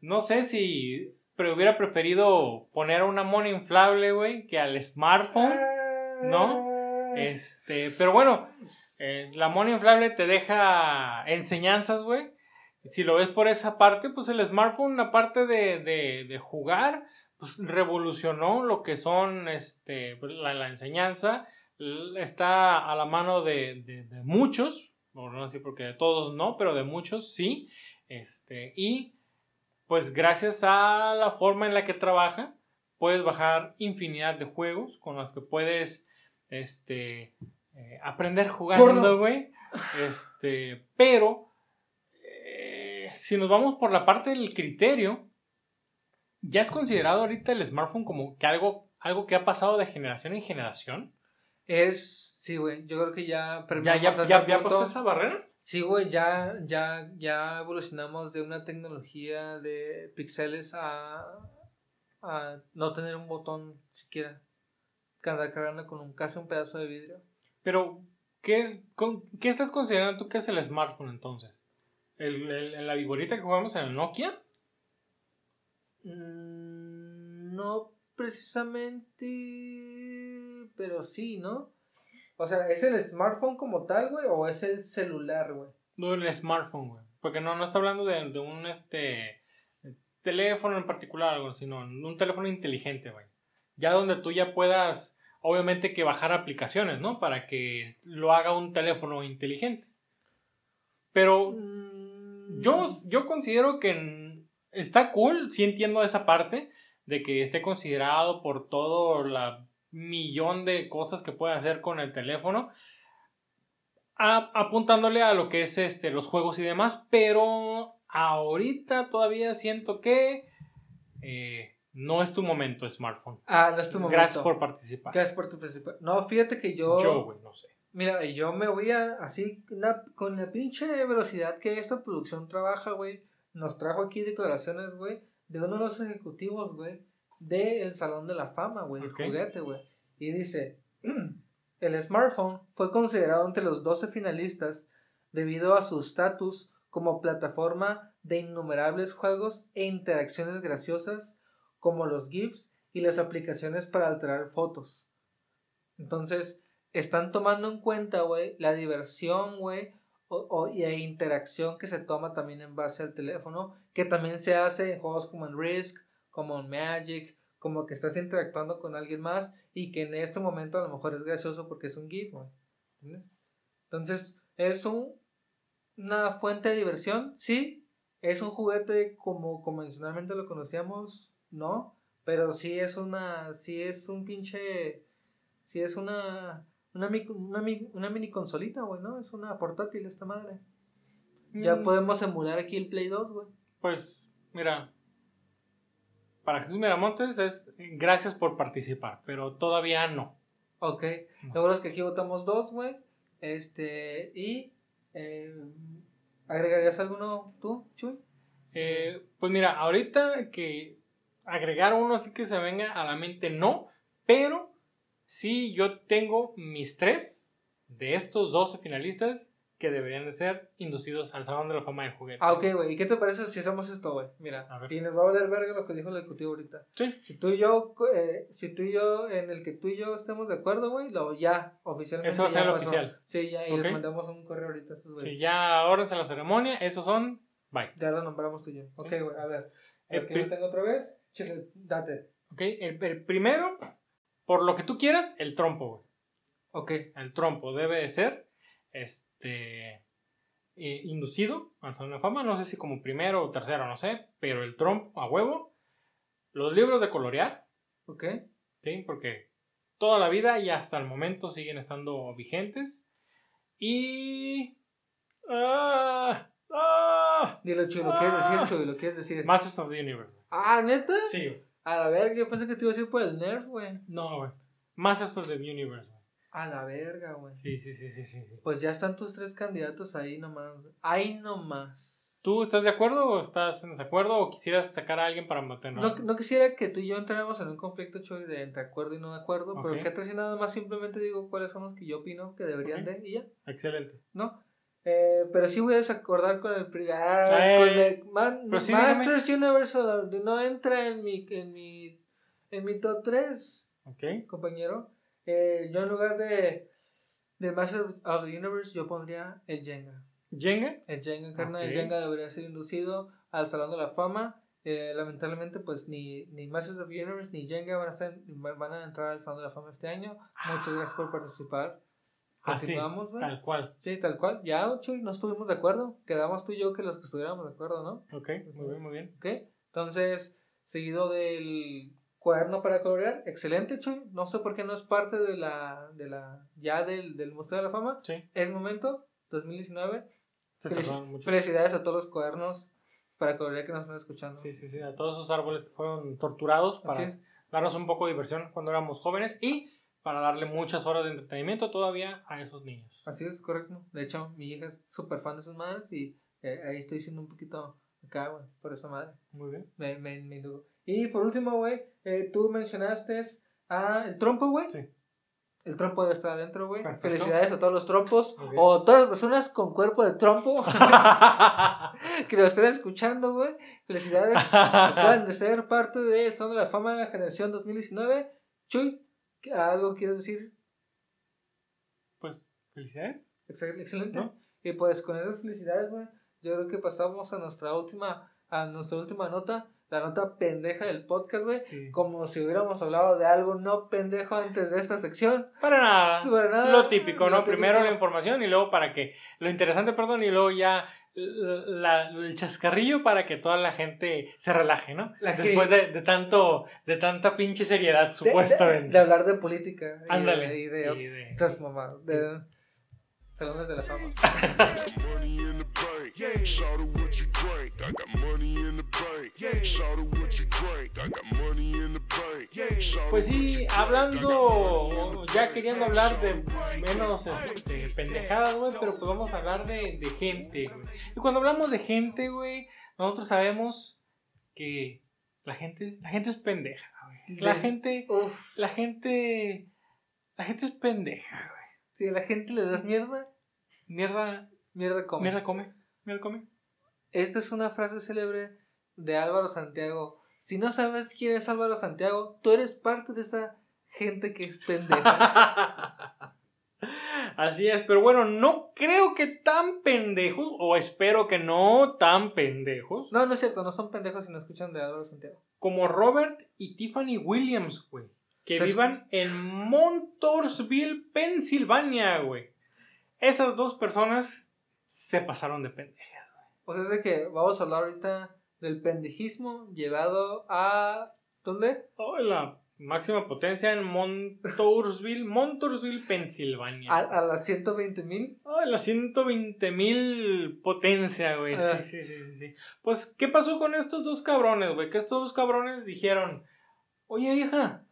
No sé si pero hubiera preferido poner una mona inflable, güey, que al smartphone. ¿no? Este, pero bueno, eh, la mona inflable te deja enseñanzas, güey. Si lo ves por esa parte, pues el smartphone, aparte de, de, de jugar, pues revolucionó lo que son este, pues, la, enseñanza. Está a la mano de, de- muchos, no, no sé porque de todos no, pero de muchos sí. Este, y pues gracias a la forma en la que trabaja, puedes bajar infinidad de juegos con los que puedes este, eh, aprender jugando, güey. Este, pero eh, si nos vamos por la parte del criterio, ya es considerado ahorita el smartphone como que algo, algo que ha pasado de generación en generación. Es, sí, güey, yo creo que ya Ya, ya, ya, ya punto. pasó esa barrera. Sí, güey, ya, ya, ya evolucionamos de una tecnología de píxeles a, a no tener un botón siquiera. Que andar cargando con un, casi un pedazo de vidrio. Pero, ¿qué, con- ¿qué estás considerando tú que es el smartphone entonces? ¿El, el- la viborita que jugamos en el Nokia? Mm, no precisamente, pero sí, ¿no? O sea, ¿es el smartphone como tal, güey? ¿O es el celular, güey? No, el smartphone, güey. Porque no, no está hablando de, de un este teléfono en particular, güey, sino un teléfono inteligente, güey. Ya donde tú ya puedas, obviamente que bajar aplicaciones, ¿no? Para que lo haga un teléfono inteligente. Pero Mm, yo, yo considero que está cool, sí entiendo esa parte de que esté considerado por todo la millón de cosas que puede hacer con el teléfono, a- apuntándole a lo que es este los juegos y demás, pero ahorita todavía siento que eh, no es tu momento smartphone. Ah, no es tu momento. Gracias por participar. Gracias por tu participación. No, fíjate que yo... Yo, güey, no sé. Mira, yo me voy a así con la pinche velocidad que esta producción trabaja, güey. Nos trajo aquí declaraciones, güey, de uno de los ejecutivos, güey, del Salón de la Fama, güey, del Ok. juguete, güey. Y dice, el smartphone fue considerado entre los 12 finalistas debido a su estatus como plataforma de innumerables juegos e interacciones graciosas como los GIFs y las aplicaciones para alterar fotos. Entonces, están tomando en cuenta, güey, la diversión, güey, y la interacción que se toma también en base al teléfono, que también se hace en juegos como en Risk, como en Magic, como que estás interactuando con alguien más y que en este momento a lo mejor es gracioso porque es un GIF, güey. Entonces, es un, una fuente de diversión, sí. Es un juguete como convencionalmente lo conocíamos, no. Pero sí es una, sí es un pinche, sí es una, una, una, una mini consolita, güey, ¿no? Es una portátil esta madre. Ya Mm, podemos emular aquí el Play 2, güey. Pues, mira, para Jesús Miramontes es gracias por participar, pero todavía no. Ok. No. Lo bueno es que aquí votamos dos, güey. Este, y, eh, ¿agregarías alguno tú, Chuy? Eh, pues mira, ahorita que agregar uno así que se venga a la mente, no, pero sí yo tengo mis tres de estos 12 finalistas que deberían de ser inducidos al Salón de la Fama del Juguete. Ah, ok, güey. ¿Y qué te parece si hacemos esto, güey? Mira, y nos va a valer verga lo que dijo el ejecutivo ahorita. Sí. Si tú y yo, eh, si tú y yo, en el que tú y yo estemos de acuerdo, güey, lo ya, oficialmente. Eso va a ser oficial. Sí, ya, y les mandamos un correo ahorita a estos. Sí, ya, órdense la ceremonia, esos son, bye. Ya lo nombramos tú y yo. Ok, güey, a ver. El que tengo otra vez, chile, date. Ok, el, el primero, por lo que tú quieras, el trompo, güey. Ok. El trompo debe de ser, este eh, inducido al Salón de Fama, no sé si como primero o tercero, no sé, pero el trompo a huevo, los libros de colorear, ok, ¿sí? porque toda la vida y hasta el momento siguen estando vigentes y... ¡Ah! ¡Ah! Dilo, Chuy, lo quieres decir, Chuy, lo quieres decir. Masters of the Universe. Ah, ¿neta? Sí. A ver, yo pensé que te iba a decir por el Nerf, güey. No, güey. Masters of the Universe. A la verga, güey. Sí, sí, sí, sí, sí, Pues ya están tus tres candidatos ahí nomás. Ahí nomás. ¿Tú estás de acuerdo o estás en desacuerdo o quisieras sacar a alguien para matar? No, no quisiera que tú y yo entráramos en un conflicto, Choy, de entre acuerdo y no de acuerdo, pero que te nada más simplemente digo cuáles son los que yo opino que deberían de y ya. Excelente. ¿No? Eh, pero sí voy a desacordar con el, ah, con el Masters Universal, no entra en mi, en mi, en mi top 3, Ok. compañero. Eh, yo en lugar de, de Master of the Universe, yo pondría el Jenga. ¿Jenga? El Jenga, carnal. El Jenga debería ser inducido al Salón de la Fama. Eh, lamentablemente, pues ni, ni Masters of the Universe ni Jenga van a, estar, van a entrar al Salón de la Fama este año. Muchas gracias por participar. Ah, Continuamos, Tal cual. Sí, tal cual. Ya, Chuy, no estuvimos de acuerdo. Quedamos tú y yo que los que estuviéramos de acuerdo, ¿no? Ok, muy bien, muy bien. Ok, entonces, seguido del cuaderno para colorear, excelente, Chuy. No sé por qué no es parte de la, de la ya del, del Museo de la Fama. Sí. Es momento, 2019. Felicidades a todos los cuadernos para colorear que nos están escuchando. Sí, sí, sí. A todos esos árboles que fueron torturados para darnos un poco de diversión cuando éramos jóvenes y para darle muchas horas de entretenimiento todavía a esos niños. Así es, correcto. De hecho, mi hija es súper fan de esas madres y eh, ahí estoy siendo un poquito acá, güey, por esa madre. Muy bien. Me, me, me y por último, güey, eh, tú mencionaste a el trompo, güey. Sí. El trompo debe estar adentro, güey. Felicidades a todos los trompos. O todas las personas con cuerpo de trompo que lo estén escuchando, güey. Felicidades. Acaban de ser parte de Son de la Fama de la Generación 2019. Chuy, ¿algo quieres decir? Pues, felicidades. Excelente. Y pues con esas felicidades, güey, yo creo que pasamos a nuestra última, a nuestra última nota la nota pendeja del podcast, güey. Como si hubiéramos hablado de algo no pendejo antes de esta sección. Para nada. Lo típico, ¿no? Primero la información y luego para que. Lo interesante, perdón, y luego ya el chascarrillo para que toda la gente se relaje, ¿no? Después de, tanto, de tanta pinche seriedad, supuestamente. De, hablar de política. Ándale. Y de, y de, de, Salones de la fama. Pues sí, hablando, ya queriendo hablar de menos este, pendejadas, güey, pero pues vamos a hablar de, de gente, güey. Y cuando hablamos de gente, güey, nosotros sabemos que la gente, la gente es pendeja, güey. La gente, la gente, la gente es pendeja, güey. Si a la gente le das mierda, mierda, mierda come. Mierda come, mierda come. Esta es una frase célebre de Álvaro Santiago. Si no sabes quién es Álvaro Santiago, tú eres parte de esa gente que es pendeja. Así es, pero bueno, no creo que tan pendejos, o espero que no tan pendejos. No, no es cierto, no son pendejos si no escuchan de Álvaro Santiago. Como Robert y Tiffany Williams, güey. Que vivan en Montoursville, Pensilvania, güey. Esas dos personas se pasaron de pendejas, güey. O sea, es que vamos a hablar ahorita del pendejismo llevado a. ¿Dónde? Oh, la máxima potencia en Montoursville, Montoursville, Pensilvania. ¿A, las 120 mil? Oh, a las 120 mil potencia, güey. Ah. sí, sí, sí, sí. Pues, ¿qué pasó con estos dos cabrones, güey? Que estos dos cabrones dijeron: Oye, hija,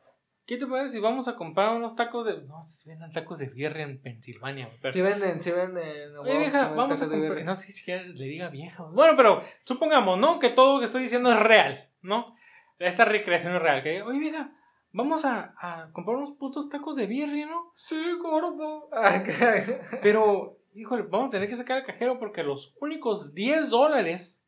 ¿Qué te parece si vamos a comprar unos tacos de. No, si venden tacos de birria en Pensilvania. Pero... Sí venden, sí venden. Oye, vieja, vamos a comprar. No sé si le diga vieja. Bueno, pero supongamos, ¿no? Que todo lo que estoy diciendo es real, ¿no? Esta recreación es real. Que, oye, vieja, vamos a, comprar unos putos tacos de birria, ¿no? Sí, gordo. pero híjole, vamos a tener que sacar el cajero porque los únicos 10 dólares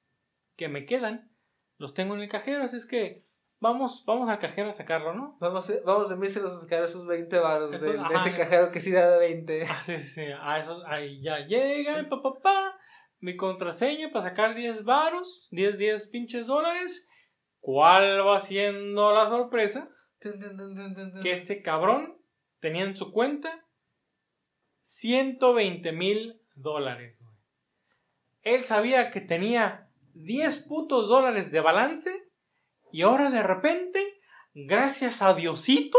que me quedan los tengo en el cajero, así es que vamos, vamos al cajero a sacarlo, ¿no? Vamos, a- vamos a enviárselos a sacar esos 20 baros de, de ese cajero que sí da de 20. Ah, sí, sí, a esos, ahí ya llega, pa, pa, pa, mi contraseña para sacar 10 varos, 10, 10 pinches dólares. ¿Cuál va siendo la sorpresa? Que este cabrón tenía en su cuenta 120 mil dólares. Él sabía que tenía 10 putos dólares de balance y ahora de repente, gracias a Diosito,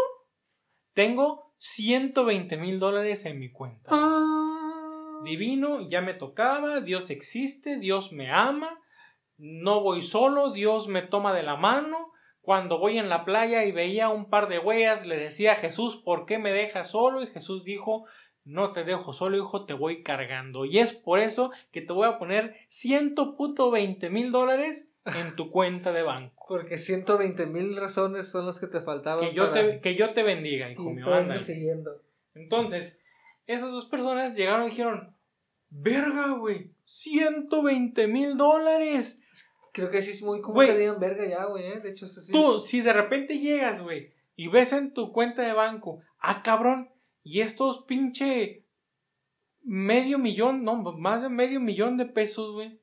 tengo 120 mil dólares en mi cuenta. Ah. Divino, ya me tocaba, Dios existe, Dios me ama, no voy solo, Dios me toma de la mano. Cuando voy en la playa y veía un par de huellas, le decía a Jesús, ¿por qué me dejas solo? Y Jesús dijo, no te dejo solo, hijo, te voy cargando. Y es por eso que te voy a poner ciento puto veinte mil dólares en tu cuenta de banco. Porque 120 mil razones son las que te faltaban. Que yo, para- te, que yo te bendiga, hijo y mío. siguiendo. Entonces, esas dos personas llegaron y dijeron, verga, güey, 120 mil dólares. Creo que sí es muy Güey. que digan verga ya, güey. ¿eh? De hecho, eso sí. Tú, si de repente llegas, güey, y ves en tu cuenta de banco, ah, cabrón, y estos pinche medio millón, no, más de medio millón de pesos, güey,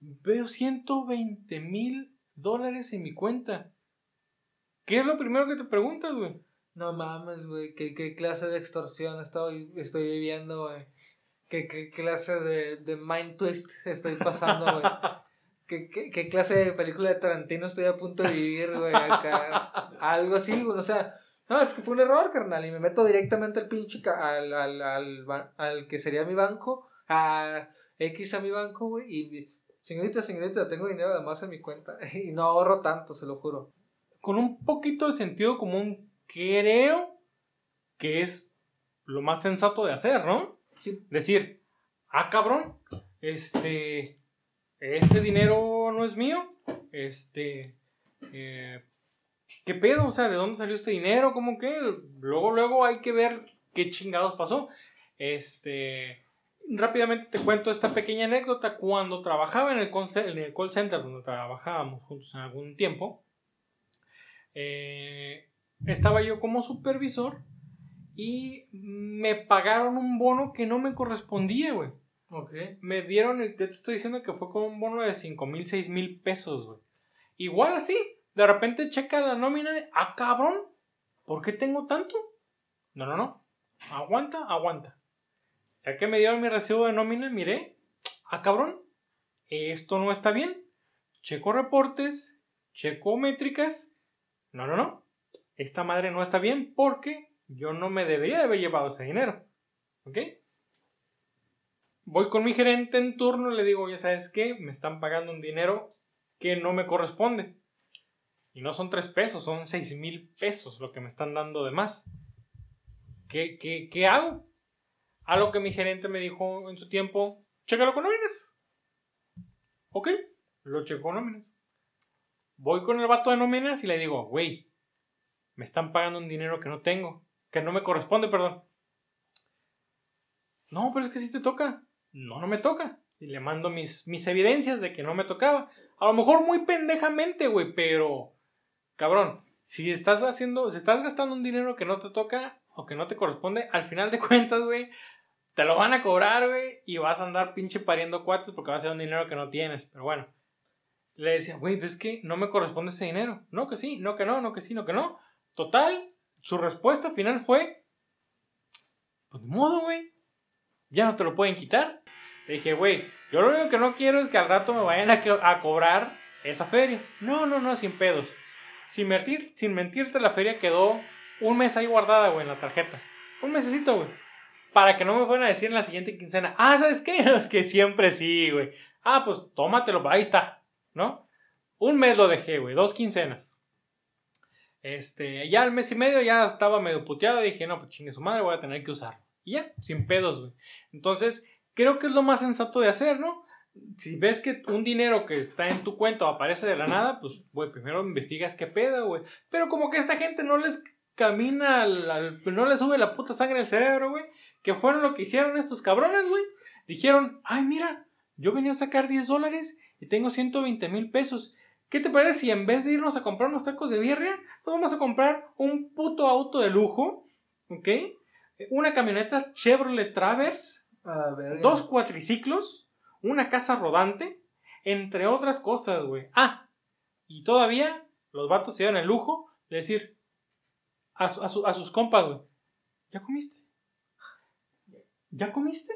veo 120 mil dólares en mi cuenta. ¿Qué es lo primero que te preguntas, güey? No mames, güey. ¿Qué, qué clase de extorsión estoy, estoy viviendo, güey? ¿Qué, qué clase de, de mind twist estoy pasando, güey? ¿Qué, qué, qué clase de película de Tarantino estoy a punto de vivir, güey? Acá. Algo así, güey. O sea, no, es que fue un error, carnal. Y me meto directamente al pinche. al, al, al, al que sería mi banco. A X a mi banco, güey. Y. Señorita, señorita, tengo dinero además en mi cuenta. Y no ahorro tanto, se lo juro. Con un poquito de sentido común, creo que es lo más sensato de hacer, ¿no? Sí. Decir, ah, cabrón, este, este dinero no es mío, este, eh, ¿qué pedo? O sea, ¿de dónde salió este dinero? ¿Cómo que? Luego, luego hay que ver qué chingados pasó. Este, rápidamente te cuento esta pequeña anécdota. Cuando trabajaba en el call, ce- en el call center donde trabajábamos juntos en algún tiempo, eh, estaba yo como supervisor y me pagaron un bono que no me correspondía, güey. Me dieron, el- te estoy diciendo que fue como un bono de 5 mil, 6 mil pesos, güey. Igual así, de repente checa la nómina de, ah, cabrón, ¿por qué tengo tanto? No, no, no. Aguanta, aguanta. Ya que me dieron mi recibo de nómina, miré, ah, cabrón, esto no está bien. Checo reportes, checo métricas. No, no, no. Esta madre no está bien porque yo no me debería de haber llevado ese dinero. ¿Ok? Voy con mi gerente en turno le digo, ya sabes qué, me están pagando un dinero que no me corresponde. Y no son tres pesos, son seis mil pesos lo que me están dando de más. ¿Qué, qué, qué hago? A lo que mi gerente me dijo en su tiempo, chécalo con nóminas. Ok, lo checo con nóminas. Voy con el vato de nóminas y le digo, güey, me están pagando un dinero que no tengo, que no me corresponde, perdón. No, pero es que sí te toca. No, no me toca. Y le mando mis, mis evidencias de que no me tocaba. A lo mejor muy pendejamente, güey, pero... Cabrón, si estás haciendo, si estás gastando un dinero que no te toca o que no te corresponde, al final de cuentas, güey, te lo van a cobrar, güey, y vas a andar pinche pariendo cuates porque va a ser un dinero que no tienes. Pero bueno, le decía, güey, ves que no me corresponde ese dinero. No que sí, no que no, no que sí, no que no. Total, su respuesta final fue, pues de modo, güey, ya no te lo pueden quitar. Le dije, güey, yo lo único que no quiero es que al rato me vayan a, a cobrar esa feria. No, no, no, sin pedos. Sin, mentir, sin mentirte, la feria quedó un mes ahí guardada, güey, en la tarjeta. Un mesecito, güey. Para que no me fueran a decir en la siguiente quincena, ah, ¿sabes qué? Es que siempre sí, güey. Ah, pues tómatelo, ahí está, ¿no? Un mes lo dejé, güey, dos quincenas. Este, ya al mes y medio ya estaba medio puteado. Dije, no, pues chingue su madre, voy a tener que usarlo. Y ya, sin pedos, güey. Entonces, creo que es lo más sensato de hacer, ¿no? Si ves que un dinero que está en tu cuenta aparece de la nada, pues, güey, primero investigas qué pedo, güey. Pero como que esta gente no les camina, al- no les sube la puta sangre al cerebro, güey. Que fueron lo que hicieron estos cabrones, güey. dijeron, ay, mira, yo venía a sacar 10 dólares y tengo 120 mil pesos. ¿Qué te parece si en vez de irnos a comprar unos tacos de birria, nos vamos a comprar un puto auto de lujo? ¿Ok? Una camioneta Chevrolet Traverse, dos cuatriciclos, una casa rodante, entre otras cosas, güey. Ah, y todavía los vatos se dieron el lujo de decir a, a sus compas, güey, ¿ya comiste? ¿Ya comiste?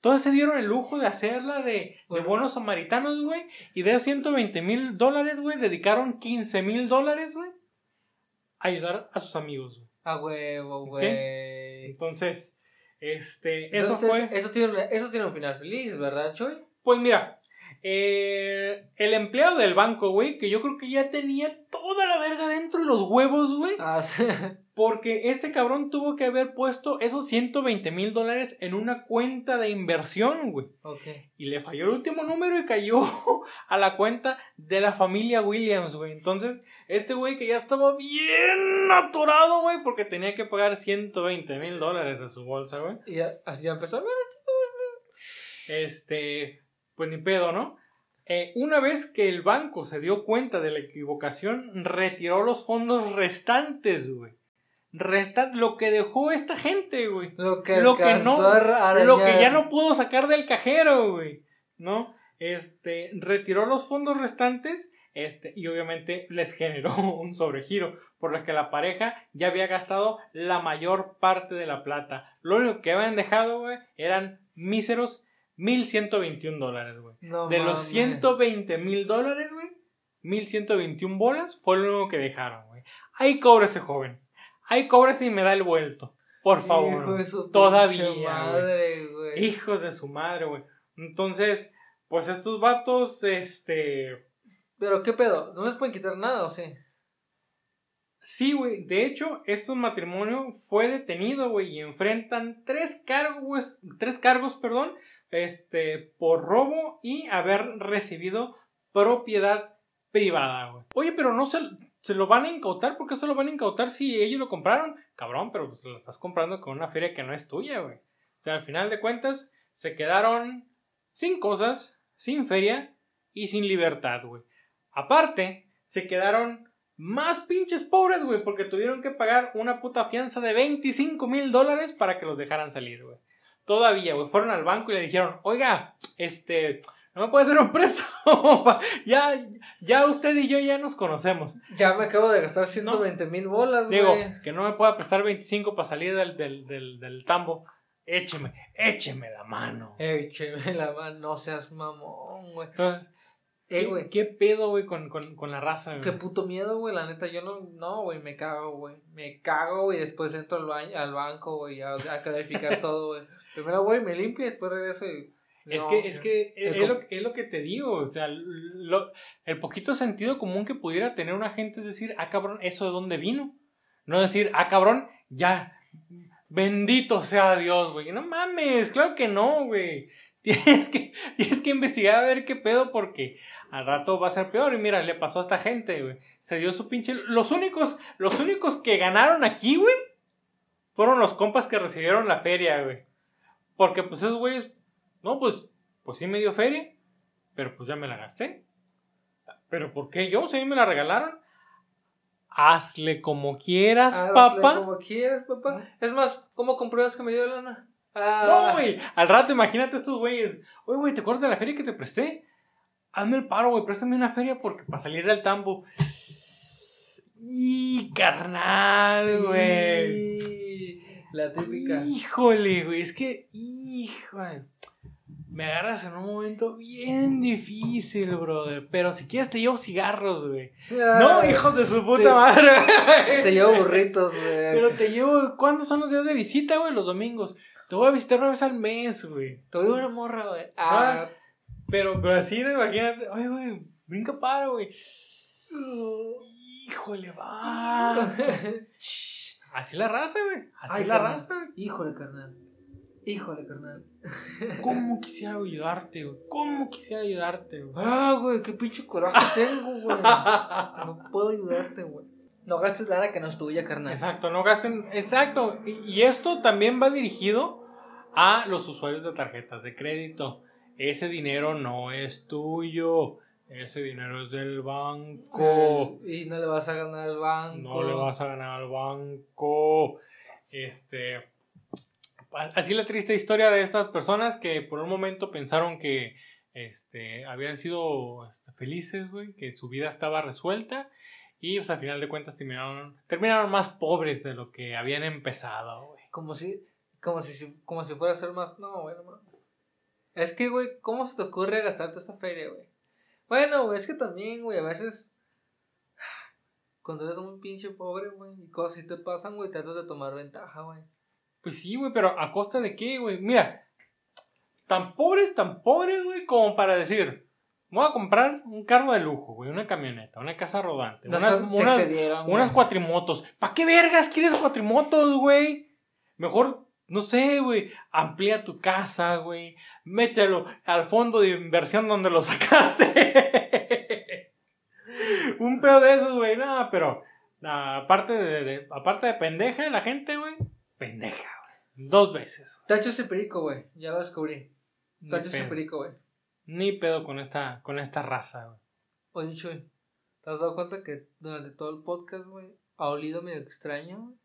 Todos se dieron el lujo de hacerla de, de bonos samaritanos, güey. Y de esos 120 mil dólares, güey, dedicaron 15 mil dólares, güey, a ayudar a sus amigos, güey. A huevo, güey. Entonces, este, eso fue. Eso tiene, eso tiene un final feliz, ¿verdad, Choy? Pues mira, eh, el empleado del banco, güey, que yo creo que ya tenía toda la verga dentro de los huevos, güey. Ah, sí. Porque este cabrón tuvo que haber puesto esos 120 mil dólares en una cuenta de inversión, güey. Ok. Y le falló el último número y cayó a la cuenta de la familia Williams, güey. Entonces, este güey que ya estaba bien atorado, güey, porque tenía que pagar 120 mil dólares de su bolsa, güey. Y así ya empezó. Este, pues ni pedo, ¿no? Eh, una vez que el banco se dio cuenta de la equivocación, retiró los fondos restantes, güey resta lo que dejó esta gente, güey. Lo que, lo que no, lo que ya no pudo sacar del cajero, güey. ¿No? Este, retiró los fondos restantes, este, y obviamente les generó un sobregiro, por lo que la pareja ya había gastado la mayor parte de la plata. Lo único que habían dejado, güey, eran míseros 1121 dólares, güey. de los 120 mil dólares, güey, 1121 bolas fue lo único que dejaron, güey. Ahí cobra ese joven. Ay, cobres y me da el vuelto. Por favor. Hijo de su Todavía. Madre, güey. Hijos de su madre, güey. Entonces, pues estos vatos, este. Pero qué pedo, no les pueden quitar nada, ¿o sí? Sí, güey. De hecho, este matrimonio fue detenido, güey, y enfrentan tres cargos, tres cargos, perdón, este, por robo y haber recibido propiedad privada, güey. Oye, pero no se, se lo van a incautar. ¿Por qué se lo van a incautar si ellos lo compraron? Cabrón, pero pues lo estás comprando con una feria que no es tuya, güey. O sea, al final de cuentas, se quedaron sin cosas, sin feria y sin libertad, güey. Aparte, se quedaron más pinches pobres, güey, porque tuvieron que pagar una puta fianza de 25 mil dólares para que los dejaran salir, güey. Todavía, güey, fueron al banco y le dijeron, oiga, este, no me puede hacer un préstamo. ya, ya usted y yo ya nos conocemos. Ya me acabo de gastar 120 mil bolas, güey. Digo, que no me pueda prestar 25 para salir del, del, del, del, tambo. Écheme, écheme la mano. Écheme la mano, no seas mamón, güey. Entonces, eh, güey. ¿Qué, pedo, güey, con, con, con, la raza, güey? Qué puto miedo, güey. La neta, yo no, no, güey, me cago, güey. Me cago, y después entro al, al banco, güey, a, a calificar todo, güey. Primero, güey, me limpio y después regreso y es que, es que es, lo, es, lo, que te digo, o sea, lo, el poquito sentido común que pudiera tener una gente es decir, ah, cabrón, ¿eso de dónde vino? No decir, ah, cabrón, ya, bendito sea Dios, güey. No mames, claro que no, güey. Tienes que, tienes que investigar a ver qué pedo porque al rato va a ser peor. Y mira, le pasó a esta gente, güey. Se dio su pinche... Los únicos, los únicos que ganaron aquí, güey, fueron los compas que recibieron la feria, güey. Porque pues esos güeyes no, pues, pues sí me dio feria, pero pues ya me la gasté. ¿Pero por qué yo? Si me la regalaron. Hazle como quieras, Hazle papá. como quieras, papá. Es más, ¿cómo compruebas que me dio lana? Ah. No, güey. Al rato, imagínate estos güeyes. Oye, güey, ¿te acuerdas de la feria que te presté? Hazme el paro, güey. Préstame una feria porque para salir del tambo. Y carnal, güey. La típica. Híjole, güey. Es que, híjole me agarras en un momento bien difícil, brother. Pero si quieres te llevo cigarros, güey. no, hijos de su puta madre. Te llevo burritos, güey. Pero te llevo, ¿cuándo son los días de visita, güey? Los domingos. Te voy a visitar una vez al mes, güey. Te voy a una morra, güey. Ah. pero, pero así, imagínate. Ay, güey, brinca para, güey. Híjole, va. así la raza, güey. Así la raza, güey. Híjole, carnal. Híjole, carnal. ¿Cómo quisiera ayudarte, güey? ¿Cómo quisiera ayudarte, güey? Ah, güey, qué pinche coraje tengo, güey. No puedo ayudarte, güey. No gastes lana que no es tuya, carnal. Exacto, no gasten. Exacto. Y, esto también va dirigido a los usuarios de tarjetas de crédito. Ese dinero no es tuyo. Ese dinero es del banco. Y no le vas a ganar al banco. No le vas a ganar al banco. Este. Así la triste historia de estas personas que por un momento pensaron que este, habían sido este, felices, güey, que su vida estaba resuelta. Y pues al final de cuentas terminaron, terminaron más pobres de lo que habían empezado, güey. Como si, como si, como si fuera a ser más. No, güey, no. Es que, güey, ¿cómo se te ocurre gastarte esa feria, güey? Bueno, güey, es que también, güey, a veces. Cuando eres un pinche pobre, güey, y cosas así te pasan, güey, tratas de tomar ventaja, güey. Pues sí, güey, pero ¿a costa de qué, güey? Mira, tan pobres, tan pobres, güey, como para decir, voy a comprar un carro de lujo, güey, una camioneta, una casa rodante, unas, unas cuatrimotos. ¿Para qué vergas quieres cuatrimotos, güey? Mejor no sé, güey, amplía tu casa, güey, mételo al fondo de inversión donde lo sacaste. Un pedo de esos, güey, nada, pero aparte de, aparte de pendeja la gente, güey, pendeja, güey. Dos veces. Tacho ese perico, güey, ya lo descubrí. Tacho ese perico, güey. Ni pedo con esta, con esta raza, güey. Oye, Chuy, ¿te has dado cuenta que durante todo el podcast, güey, ha olido medio extraño, güey?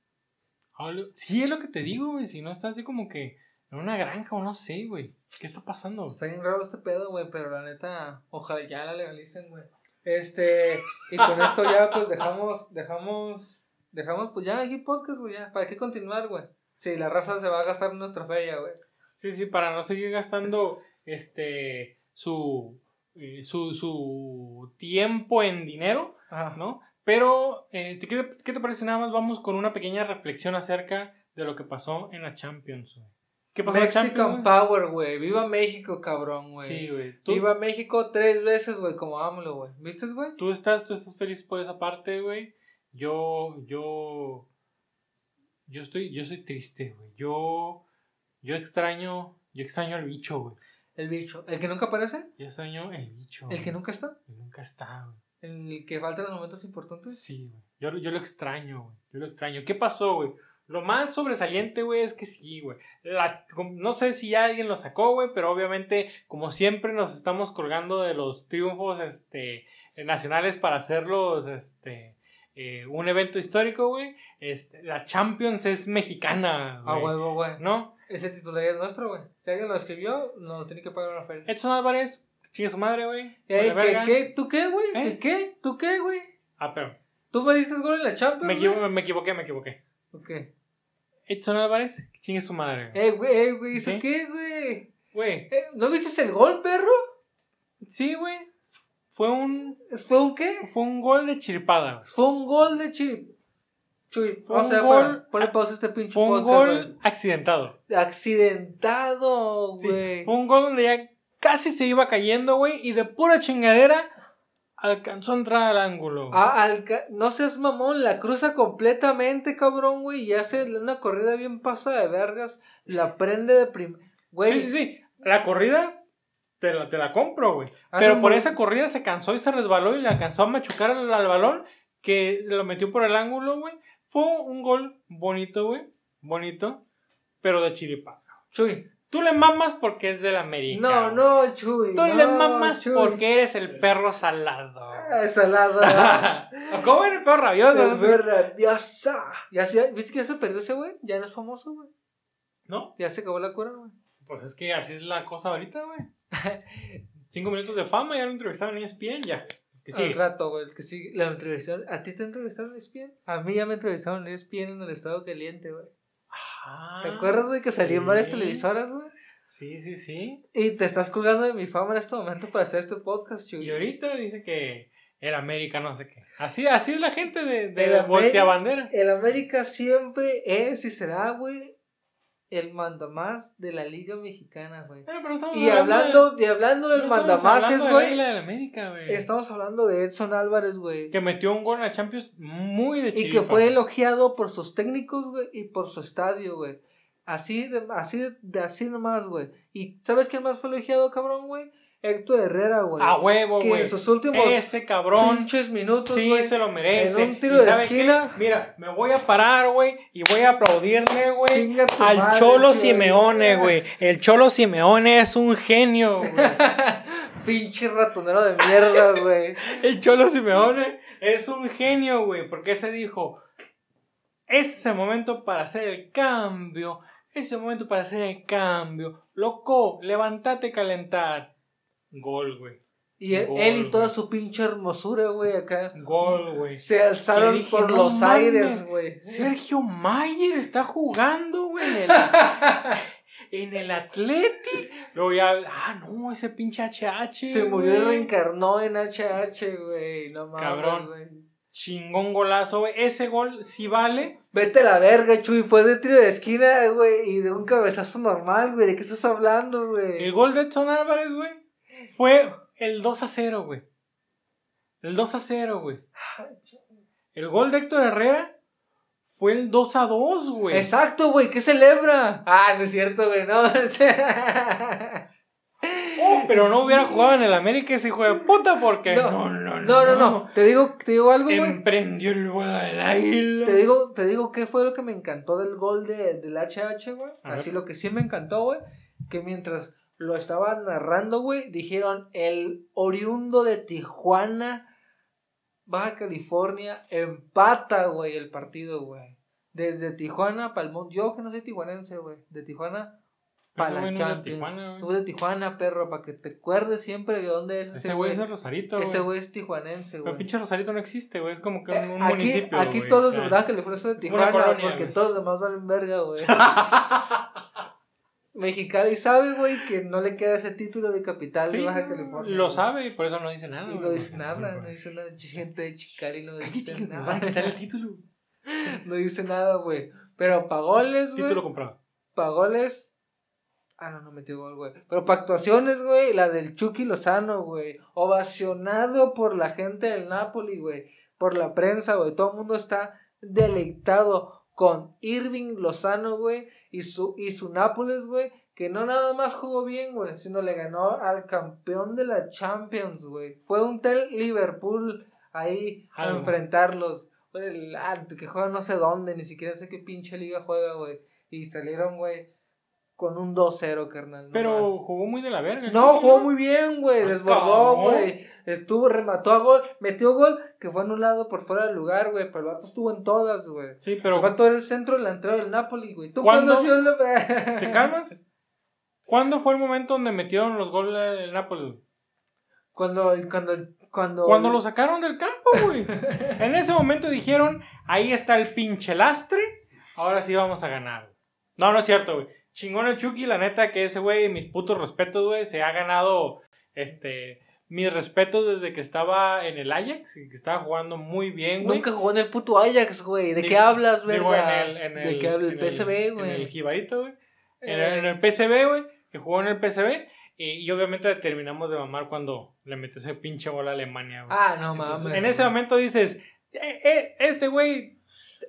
Sí, es lo que te digo, güey. Si no está así como que en una granja o no sé, güey. ¿Qué está pasando? Está bien raro este pedo, güey, pero la neta, ojalá ya la legalicen, güey. Este, y con esto ya, pues dejamos, dejamos, dejamos, pues ya aquí podcast, güey, ya. ¿Para qué continuar, güey? Si la raza se va a gastar nuestra feria, güey. Sí, sí, para no seguir gastando, este, su, eh, su, su tiempo en dinero, ¿no? Pero, eh, ¿qué, te parece? Nada más vamos con una pequeña reflexión acerca de lo que pasó en la Champions, ¿Qué pasó Mexican en la Champions, Power, güey. Viva México, cabrón, güey. Sí, güey. Viva México tres veces, güey, como AMLO, güey. ¿Viste, güey? Tú estás, tú estás feliz por esa parte, güey. Yo, yo, yo estoy, yo soy triste, güey. Yo, yo extraño, yo extraño al bicho, güey. El bicho. ¿El que nunca aparece? Yo extraño el bicho. ¿El que nunca está? El nunca está, güey en el que faltan los momentos importantes. Sí, güey. Yo, yo lo extraño, güey. Yo lo extraño. ¿Qué pasó, güey? Lo más sobresaliente, güey, es que sí, güey. No sé si alguien lo sacó, güey, pero obviamente, como siempre, nos estamos colgando de los triunfos este, nacionales para hacerlos este, eh, un evento histórico, güey. Este, la Champions es mexicana, güey. Ah, huevo, güey. ¿No? Ese titular es nuestro, güey. Si alguien lo escribió, nos tiene que pagar una feria. Edson Álvarez, Chingue su madre, güey. ¿Qué, ¿qué, ¿Tú qué, güey? ¿Eh? ¿Qué? ¿Tú qué, güey? Ah, pero. ¿Tú me diste gol en la Champions? Me, equivo me equivoqué, me equivoqué. Ok. Edson Álvarez, chingue su madre. Eh, güey, eh, güey, ¿eso qué, güey? Güey. Eh, ¿No viste el gol, perro? Sí, güey. Fue un. ¿Fue un qué? Fue un gol de chiripada. Fue un gol de chiripada. Chuy, fue un gol. Ponle pausa este pinche Fue un gol accidentado. Accidentado, güey. Sí, fue un gol donde ya casi se iba cayendo, güey, y de pura chingadera alcanzó a entrar al ángulo. Ah, no seas mamón, la cruza completamente, cabrón, güey, y hace una corrida bien pasada de vergas, la prende de prim... Güey. Sí, sí, sí, la corrida te la, te la compro, güey. Pero por esa corrida se cansó y se resbaló y le alcanzó a machucar al, balón que lo metió por el ángulo, güey. Fue un gol bonito, güey, bonito, pero de chiripa. Chuy, Tú le mamas porque es del América. No, no, Chuy. Tú le mamas porque eres el perro salado. Ah, salado. ¿Cómo eres el perro rabioso? El perro rabioso. ¿Ya, ¿Viste que ya se perdió ese güey? Ya no es famoso, güey. ¿No? Ya se acabó la cura, güey. Pues es que así es la cosa ahorita, güey. Cinco minutos de fama, ya lo entrevistaron en ESPN, ya. Que sigue. Al rato, güey, que sí, la entrevistaron. ¿A ti te entrevistaron en ESPN? A mí ya me entrevistaron en ESPN en el estado caliente, güey. ¿Te acuerdas, güey, que salí en varias televisoras, güey? Sí, sí, sí. Y te estás colgando de mi fama en este momento para hacer este podcast, chuy. Y ahorita dice que el América no sé qué. Así, así es la gente de, de la voltea bandera. El América siempre es y será, güey, el mandamás de la Liga Mexicana, güey. y hablando, de, y hablando del mandamás, güey. De estamos hablando de Edson Álvarez, güey. Que metió un gol en la Champions muy de chido. Y que fue elogiado por sus técnicos, güey, y por su estadio, güey. Así de, así de, así nomás, güey. ¿Y sabes quién más fue elogiado, cabrón, güey? Héctor Herrera, güey. A huevo, Que güey. en sus últimos Ese cabrón. pinches minutos, Sí, se lo merece. En un tiro ¿Y de qué? esquina. Mira, me voy a parar, güey, y voy a aplaudirle, güey, al madre, Cholo. Simeone, güey. El Cholo Simeone es un genio, güey. Pinche ratonero de mierda, güey. El Cholo Simeone es un genio, güey, porque se dijo, "Ese es el momento para hacer el cambio, ese es el momento para hacer el cambio. Loco, levántate, calentar. Gol, güey. Y él, Gol, él y toda su pinche hermosura, güey, acá. Gol, güey. Se alzaron dije, por "No los mames". aires, güey. Sergio Mayer está jugando, güey, en el, en el Atleti. Luego ya, ah, no, ese pinche HH. Se murió y reencarnó en HH, güey. No mames, Cabrón. güey. Chingón golazo, güey. Ese gol sí vale. Vete a la verga, Chuy. Fue de tiro de esquina, güey. Y de un cabezazo normal, güey. ¿De qué estás hablando, güey? El gol de Edson Álvarez, güey, fue el 2 a 0, güey. El 2 a 0, güey. El gol de Héctor Herrera fue el 2 a 2, güey. Exacto, güey. ¿Qué celebra? Ah, no es cierto, güey. No. Oh, pero no hubiera jugado en el América ese hijo de puta porque. No, no, no, no. Te digo, te digo algo, güey. Emprendió el vuelo del águila. Te digo, te digo qué fue lo que me encantó del gol de, del HH, güey. Así lo que sí me encantó, güey. Que mientras lo estaban narrando, güey, dijeron el oriundo de Tijuana, Baja California, empata, güey, el partido, güey. Desde Tijuana para el mundo. Yo que no soy tijuanense, güey. De Tijuana para la güey Champions. Tijuana, güey. Soy de Tijuana, perro, para que te acuerdes siempre de dónde es ese Ese güey es Rosarito, güey. Ese güey es tijuanense, Pero güey. pinche Rosarito no existe, güey. Es como que Eh, un, aquí, municipio. aquí güey. todos los de verdad que le fueron de Tijuana, porque güey. todos los demás valen verga, güey. Mexicali sabe, güey, que no le queda ese título de capital Sí, de Baja California. lo sabe y por eso no dice nada. Y güey. no dice nada, no dice nada. Gente de Chicali no dice Cállate, nada. quitar el título. No dice nada, güey. Pero para goles, güey. Título comprado. Para goles. Ah, no, no metió gol, güey. Pero para actuaciones, güey, la del Chucky Lozano, güey. Ovacionado por la gente del Napoli, güey. Por la prensa, güey. Todo el mundo está deleitado con Irving Lozano, güey. Y su, y su Nápoles, güey. Que no nada más jugó bien, güey. Sino le ganó al campeón de la Champions, güey. Fue un tel Liverpool ahí a enfrentarlos. Güey, el- ah, que juega no sé dónde. Ni siquiera sé qué pinche liga juega, güey. Y salieron, güey, con un 2-0, carnal. no Pero más. jugó muy de la verga. No, jugó muy bien, güey. Ah, Desbordó, güey. Estuvo, remató a gol. Metió gol que fue anulado por fuera del lugar, güey. Pero el vato estuvo en todas, güey. Sí, El pero vato era el centro delantero del Napoli, güey. ¿Tú ¿Cuándo? el... ¿te calmas? ¿Cuándo fue el momento donde metieron los goles del Nápoles? Cuando, cuando, cuando... Cuando lo sacaron del campo, güey. En ese momento dijeron, ahí está el pinche lastre, ahora sí vamos a ganar. No, no es cierto, güey. Chingón el Chucky, la neta que ese güey, mis putos respetos, güey, se ha ganado, este, mis respetos desde que estaba en el Ajax, y que estaba jugando muy bien, güey. Nunca jugó en el puto Ajax, güey. ¿De qué hablas, en en ¿De qué habla en el PSV, En güey? el Jibarito, güey. En, Eh. el, en el PSV, güey, que jugó en el PSV. Y, y obviamente terminamos de mamar cuando le metió ese pinche gol a Alemania, güey. Ah, no mames. en ese momento dices, "Eh, eh, este güey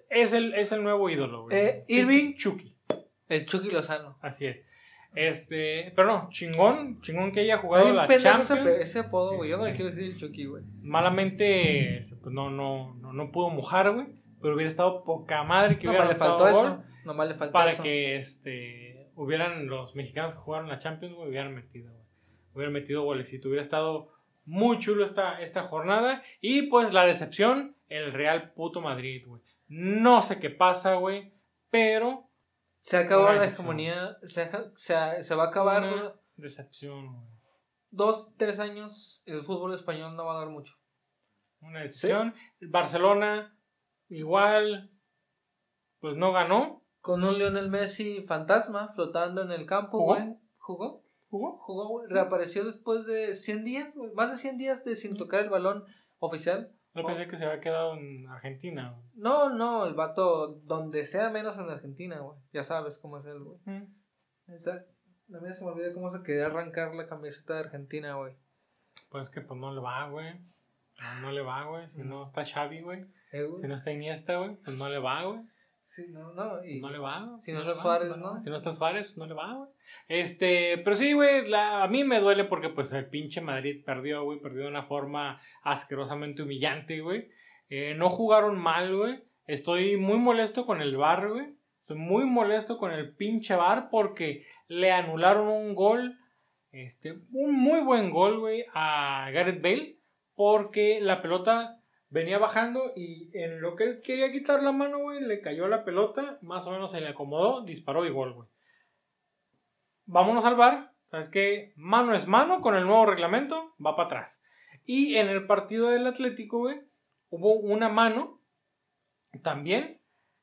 es el, es el nuevo ídolo, güey. Eh, Irving. Chucky, El Chucky Lozano. así es. Este, pero no, chingón, chingón que haya jugado la pendejo ese, Champions. ese apodo, güey. Yo no le quiero decir el Chucky, güey. Malamente, este, pues no, no, no, no pudo mojar, güey. Pero hubiera estado poca madre que hubiera Nomás le anotado faltó gol. eso. Nomás le faltó para eso. que este hubieran los mexicanos que jugaron la Champions, güey, hubieran metido, güey. Hubieran metido golecito. Hubiera estado muy chulo esta, esta jornada. Y pues la decepción, el Real puto Madrid, güey. No sé qué pasa, güey. Pero Se acabó la hegemonía. Se, se, se va a acabar. Una decepción, güey. Dos, tres años. El fútbol español no va a dar mucho. Una decepción. El Barcelona, igual, pues no ganó. Con un Lionel Messi fantasma flotando en el campo, ¿Jugó? güey. ¿Jugó? ¿Jugó? Jugó, güey. Reapareció después de 100 días, güey. Más de 100 días de sin tocar el balón oficial. Yo pensé que se había quedado en Argentina, güey. No, no, el vato, donde sea menos en Argentina, güey. Ya sabes cómo es él, güey. Mm. A mí se me olvidó cómo se quería arrancar la camiseta de Argentina, güey. Pues que pues no le va, güey. No, no le va, güey. Si no está Xavi, güey. Eh, güey. Si no está Iniesta, güey, pues no le va, güey. Sí, no, no. Y no le va. Si no, está Suárez, ¿no? ¿no? Si no está Suárez, no le va, güey. Este, pero sí, güey, a mí me duele porque pues el pinche Madrid perdió, güey, perdió de una forma asquerosamente humillante, güey. Eh, no jugaron mal, güey. Estoy muy molesto con el bar, güey. Estoy muy molesto con el pinche bar porque le anularon un gol, este, un muy buen gol, güey, a Gareth Bale porque la pelota venía bajando y en lo que él quería quitar la mano, güey, le cayó la pelota, más o menos se le acomodó, disparó y gol, güey. Vámonos al bar, ¿sabes qué? Mano es mano con el nuevo reglamento, va para atrás. Y en el partido del Atlético, güey, hubo una mano también,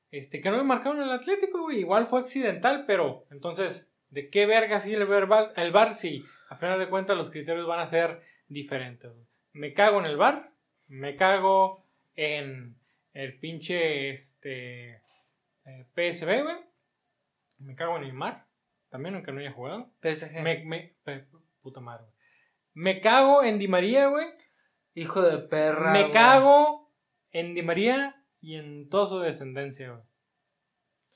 este, que no me marcaron el Atlético, güey, igual fue accidental, pero entonces, ¿de qué verga sigue el, verbal, el bar si a final de cuentas los criterios van a ser diferentes? Me cago en el bar, me cago en el pinche este, eh, PSB, güey. Me cago en Neymar, también aunque no haya jugado. PSG. Me, me, puta madre, güey. Me cago en Di María, güey. Hijo de perra. Me cago en Di María y en toda su descendencia, güey.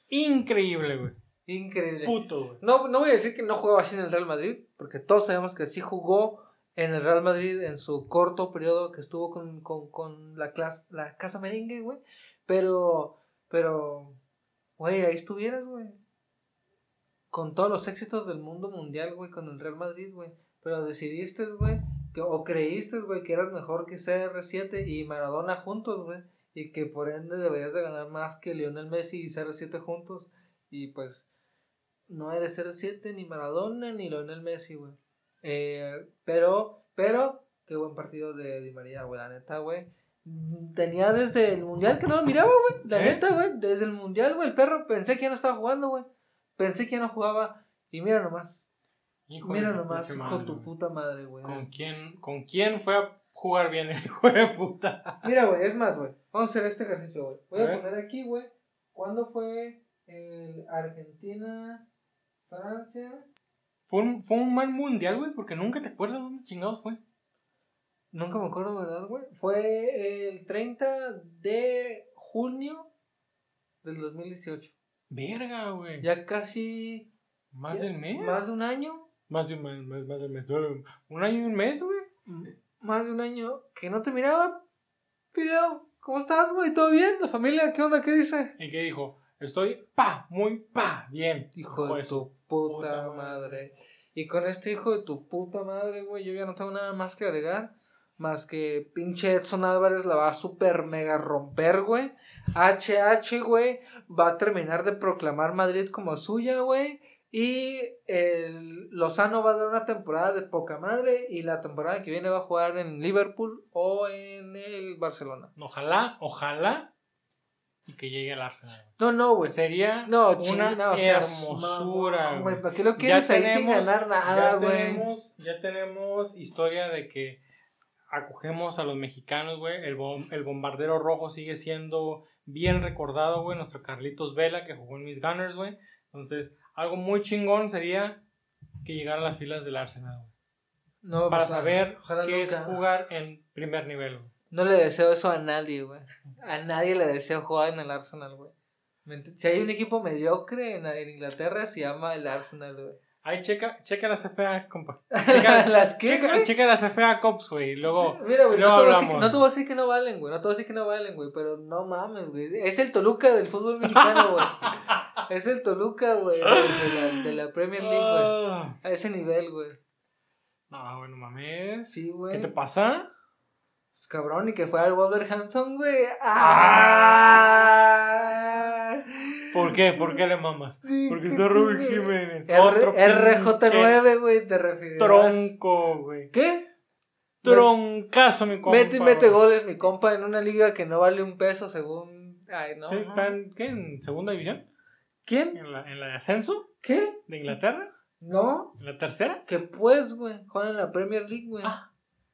Increíble, güey. Increíble. Puto, güey. No, no voy a decir que no jugaba así en el Real Madrid, porque todos sabemos que sí jugó en el Real Madrid en su corto periodo que estuvo con, con, con la, clase, la Casa Merengue, güey. Pero, pero, güey, ahí estuvieras, güey. Con todos los éxitos del mundo mundial, güey, con el Real Madrid, güey. Pero decidiste, güey, o creíste, güey, que eras mejor que CR7 y Maradona juntos, güey. Y que por ende deberías de ganar más que Lionel Messi y CR7 juntos. Y pues, no eres CR7, ni Maradona, ni Lionel Messi, güey. Eh, pero, pero, qué buen partido de Di María, güey, la neta, güey. Tenía desde el mundial que no lo miraba, güey. La ¿Eh? neta, güey. Desde el mundial, güey, el perro pensé que ya no estaba jugando, güey. Pensé que ya no jugaba. Y mira nomás. Mira nomás, hijo madre, tu puta madre, güey. ¿Con quién, ¿Con quién fue a jugar bien el hijo de puta? Mira, güey, es más, güey. Vamos a hacer este ejercicio, güey. Voy A poner aquí, güey. ¿Cuándo fue el Argentina, Francia? Fue un, fue un mal mundial, güey, porque nunca te acuerdas dónde chingados fue. Nunca me acuerdo, ¿verdad, güey? Fue el 30 de junio del 2018. Verga, güey. Ya casi. ¿Más ya- del mes? Más de un año. Más de un mes, más, más del mes. Un año y un mes, güey. Más de un año que no te miraba. Video, ¿cómo estás, güey? ¿Todo bien? ¿La familia? ¿Qué onda? ¿Qué dice? ¿Y qué dijo? Estoy pa, muy pa, bien. Hijo de tu puta madre. Y con este hijo de tu puta madre, güey, yo ya no tengo nada más que agregar. Más que pinche Edson Álvarez la va a super mega romper, güey. HH, güey, va a terminar de proclamar Madrid como suya, güey. Y el Lozano va a dar una temporada de poca madre. Y la temporada que viene va a jugar en Liverpool o en el Barcelona. Ojalá, ojalá. Y que llegue al Arsenal. No, no, güey. Sería No, una no, hermosura, güey. ¿Para qué lo quieres ahí sin ganar nada, ya güey? tenemos, ya tenemos historia de que acogemos a los mexicanos, güey. El, bom- el bombardero rojo sigue siendo bien recordado, güey. Nuestro Carlitos Vela, que jugó en mis Gunners, güey. Entonces, algo muy chingón sería que llegara a las filas del Arsenal, güey. No, Para pues, saber ojalá qué es jugar en primer nivel, güey. No le deseo eso a nadie, güey. A nadie le deseo jugar en el Arsenal, güey. ¿Me ent- Si hay un equipo mediocre en, en Inglaterra, se llama el Arsenal, güey. Ahí checa, checa la CFA, compa. Checa, ¿Las qué, checa, güey? checa la CFA Cops, güey. Luego, Mira, güey, luego no, te que- no te voy a decir que no valen, güey. No te voy a decir que no valen, güey. Pero no mames, güey. Es el Toluca del fútbol mexicano, güey. Es el Toluca, güey. De, de la, de la Premier League, güey. Ah. A ese nivel, güey. No, bueno, mames. Sí, güey. ¿Qué te pasa? Es cabrón, y que fue al Wolverhampton, güey. ¡Ah! ¿Por qué? ¿Por qué le mamas? Sí, Porque ¿qué está Raúl? Jiménez. R- Otro RJ9, güey, te refieres. Tronco, güey. ¿Qué? Troncazo, mi compa. Mete y mete goles, mi compa, en una liga que no vale un peso según. Ay, no. Sí, ¿Está en, ¿qué? ¿En segunda división? ¿Quién? ¿En la, ¿En la de ascenso ¿Qué? de Inglaterra? No. ¿En la tercera? Que pues, güey. Juega en la Premier League, güey. Ah.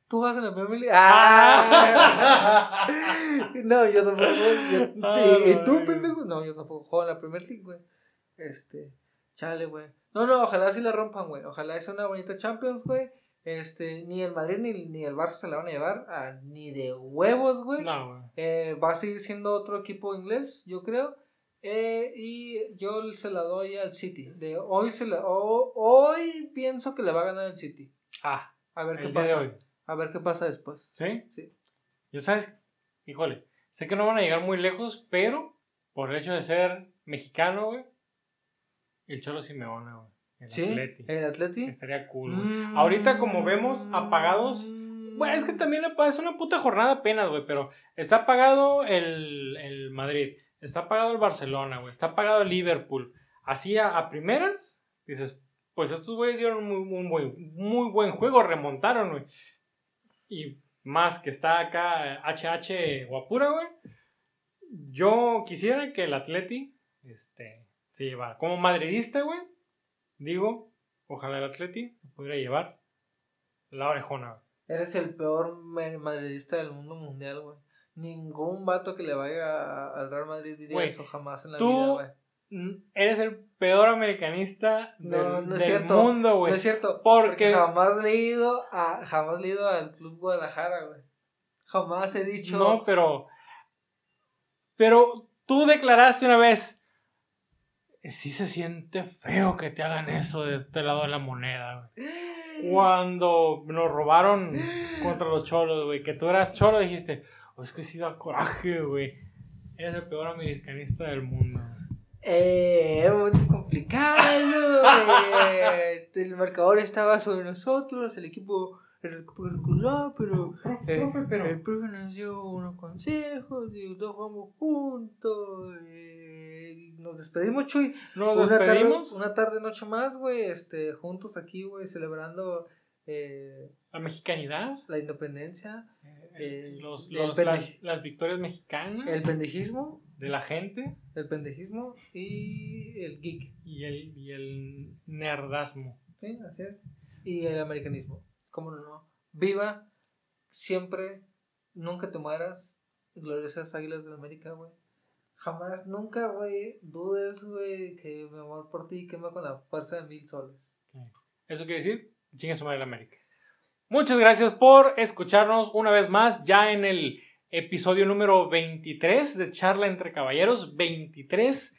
¿Tú juegas en la Premier League? ¡Ah! no, yo tampoco. yo- ¿Y, y tú, Ay. pendejo? No, yo tampoco juego en la Premier League, güey. Este. Chale, güey. No, no, ojalá sí la rompan, güey. Ojalá sea una bonita Champions, güey. Este, ni el Madrid ni, ni el Barça se la van a llevar a, ni de huevos, güey. No, güey. Eh, va a seguir siendo otro equipo inglés, yo creo. Eh, y yo se la doy al City. De hoy, se la, hoy pienso que le va a ganar el City. Ah, a ver qué pasa. hoy. A ver qué pasa después. ¿Sí? Sí. Ya sabes, híjole, sé que no van a llegar muy lejos, pero por el hecho de ser mexicano, güey, el Cholo Simeone, güey. El ¿Sí? Atleti. El Atleti. Estaría cool, güey. Mm. Ahorita, como vemos, apagados. Bueno, es que también es una puta jornada apenas, güey, pero está apagado el, el Madrid, está apagado el Barcelona, güey, está apagado el Liverpool. Así a, primeras, dices, pues estos güeyes dieron muy, muy, muy buen juego, remontaron, güey. Y más que está acá HH Guapura, güey. Yo quisiera que el Atleti este, se llevara. Como madridista, güey, digo, ojalá el Atleti se pudiera llevar la orejona, güey. Eres el peor madridista del mundo mundial, güey. Ningún vato que le vaya al Real Madrid diría eso jamás en la vida, güey. Eres el peor americanista del, mundo, güey. No es cierto. Porque, jamás he ido a, jamás he ido al Club Guadalajara, güey. Jamás he dicho. No, pero. Pero tú declaraste una vez. Sí se siente feo que te hagan eso de este lado de la moneda, güey. Cuando nos robaron contra los cholos, güey. Que tú eras cholo, dijiste. Oh, es que sí da coraje, güey. Eres el peor americanista del mundo. Eh, es muy complicado. Eh, el marcador estaba sobre nosotros, el equipo reculó, pero, eh, pero el profe nos dio unos consejos y todos jugamos juntos. Eh, nos despedimos, Chuy. Nos una despedimos. Tarde, una tarde, noche más, güey, este, juntos aquí, güey, celebrando. Eh, la mexicanidad, la independencia, los, las, las victorias mexicanas, el pendejismo de la gente. El pendejismo y el geek. Y el, y el nerdasmo. Sí, así es. Y el americanismo. ¿Cómo no? Viva siempre, nunca te mueras. Gloriosas águilas de América, güey. Jamás, nunca, güey, dudes, güey, que mi amor por ti quema con la fuerza de mil soles. Eso quiere decir, chinga su madre América. Muchas gracias por escucharnos una vez más, ya en el episodio número 23 de Charla entre Caballeros. 23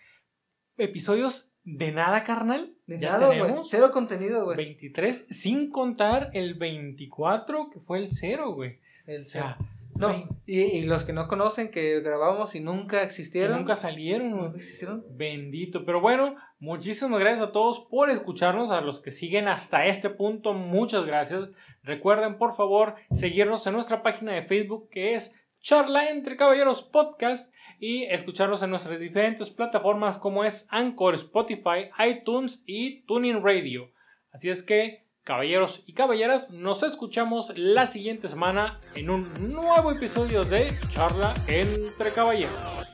episodios de nada, carnal. De nada, güey. Cero contenido, güey. 23, sin contar el 24, que fue el cero, güey. El cero. no, y, los que no conocen, que grabamos y nunca existieron. nunca salieron, Nunca existieron. Bendito. Pero bueno, muchísimas gracias a todos por escucharnos. A los que siguen hasta este punto, muchas gracias. Recuerden, por favor, seguirnos en nuestra página de Facebook, que es Charla entre Caballeros Podcast y escucharlos en nuestras diferentes plataformas como es Anchor, Spotify, iTunes y Tuning Radio. Así es que, caballeros y caballeras, nos escuchamos la siguiente semana en un nuevo episodio de Charla entre Caballeros.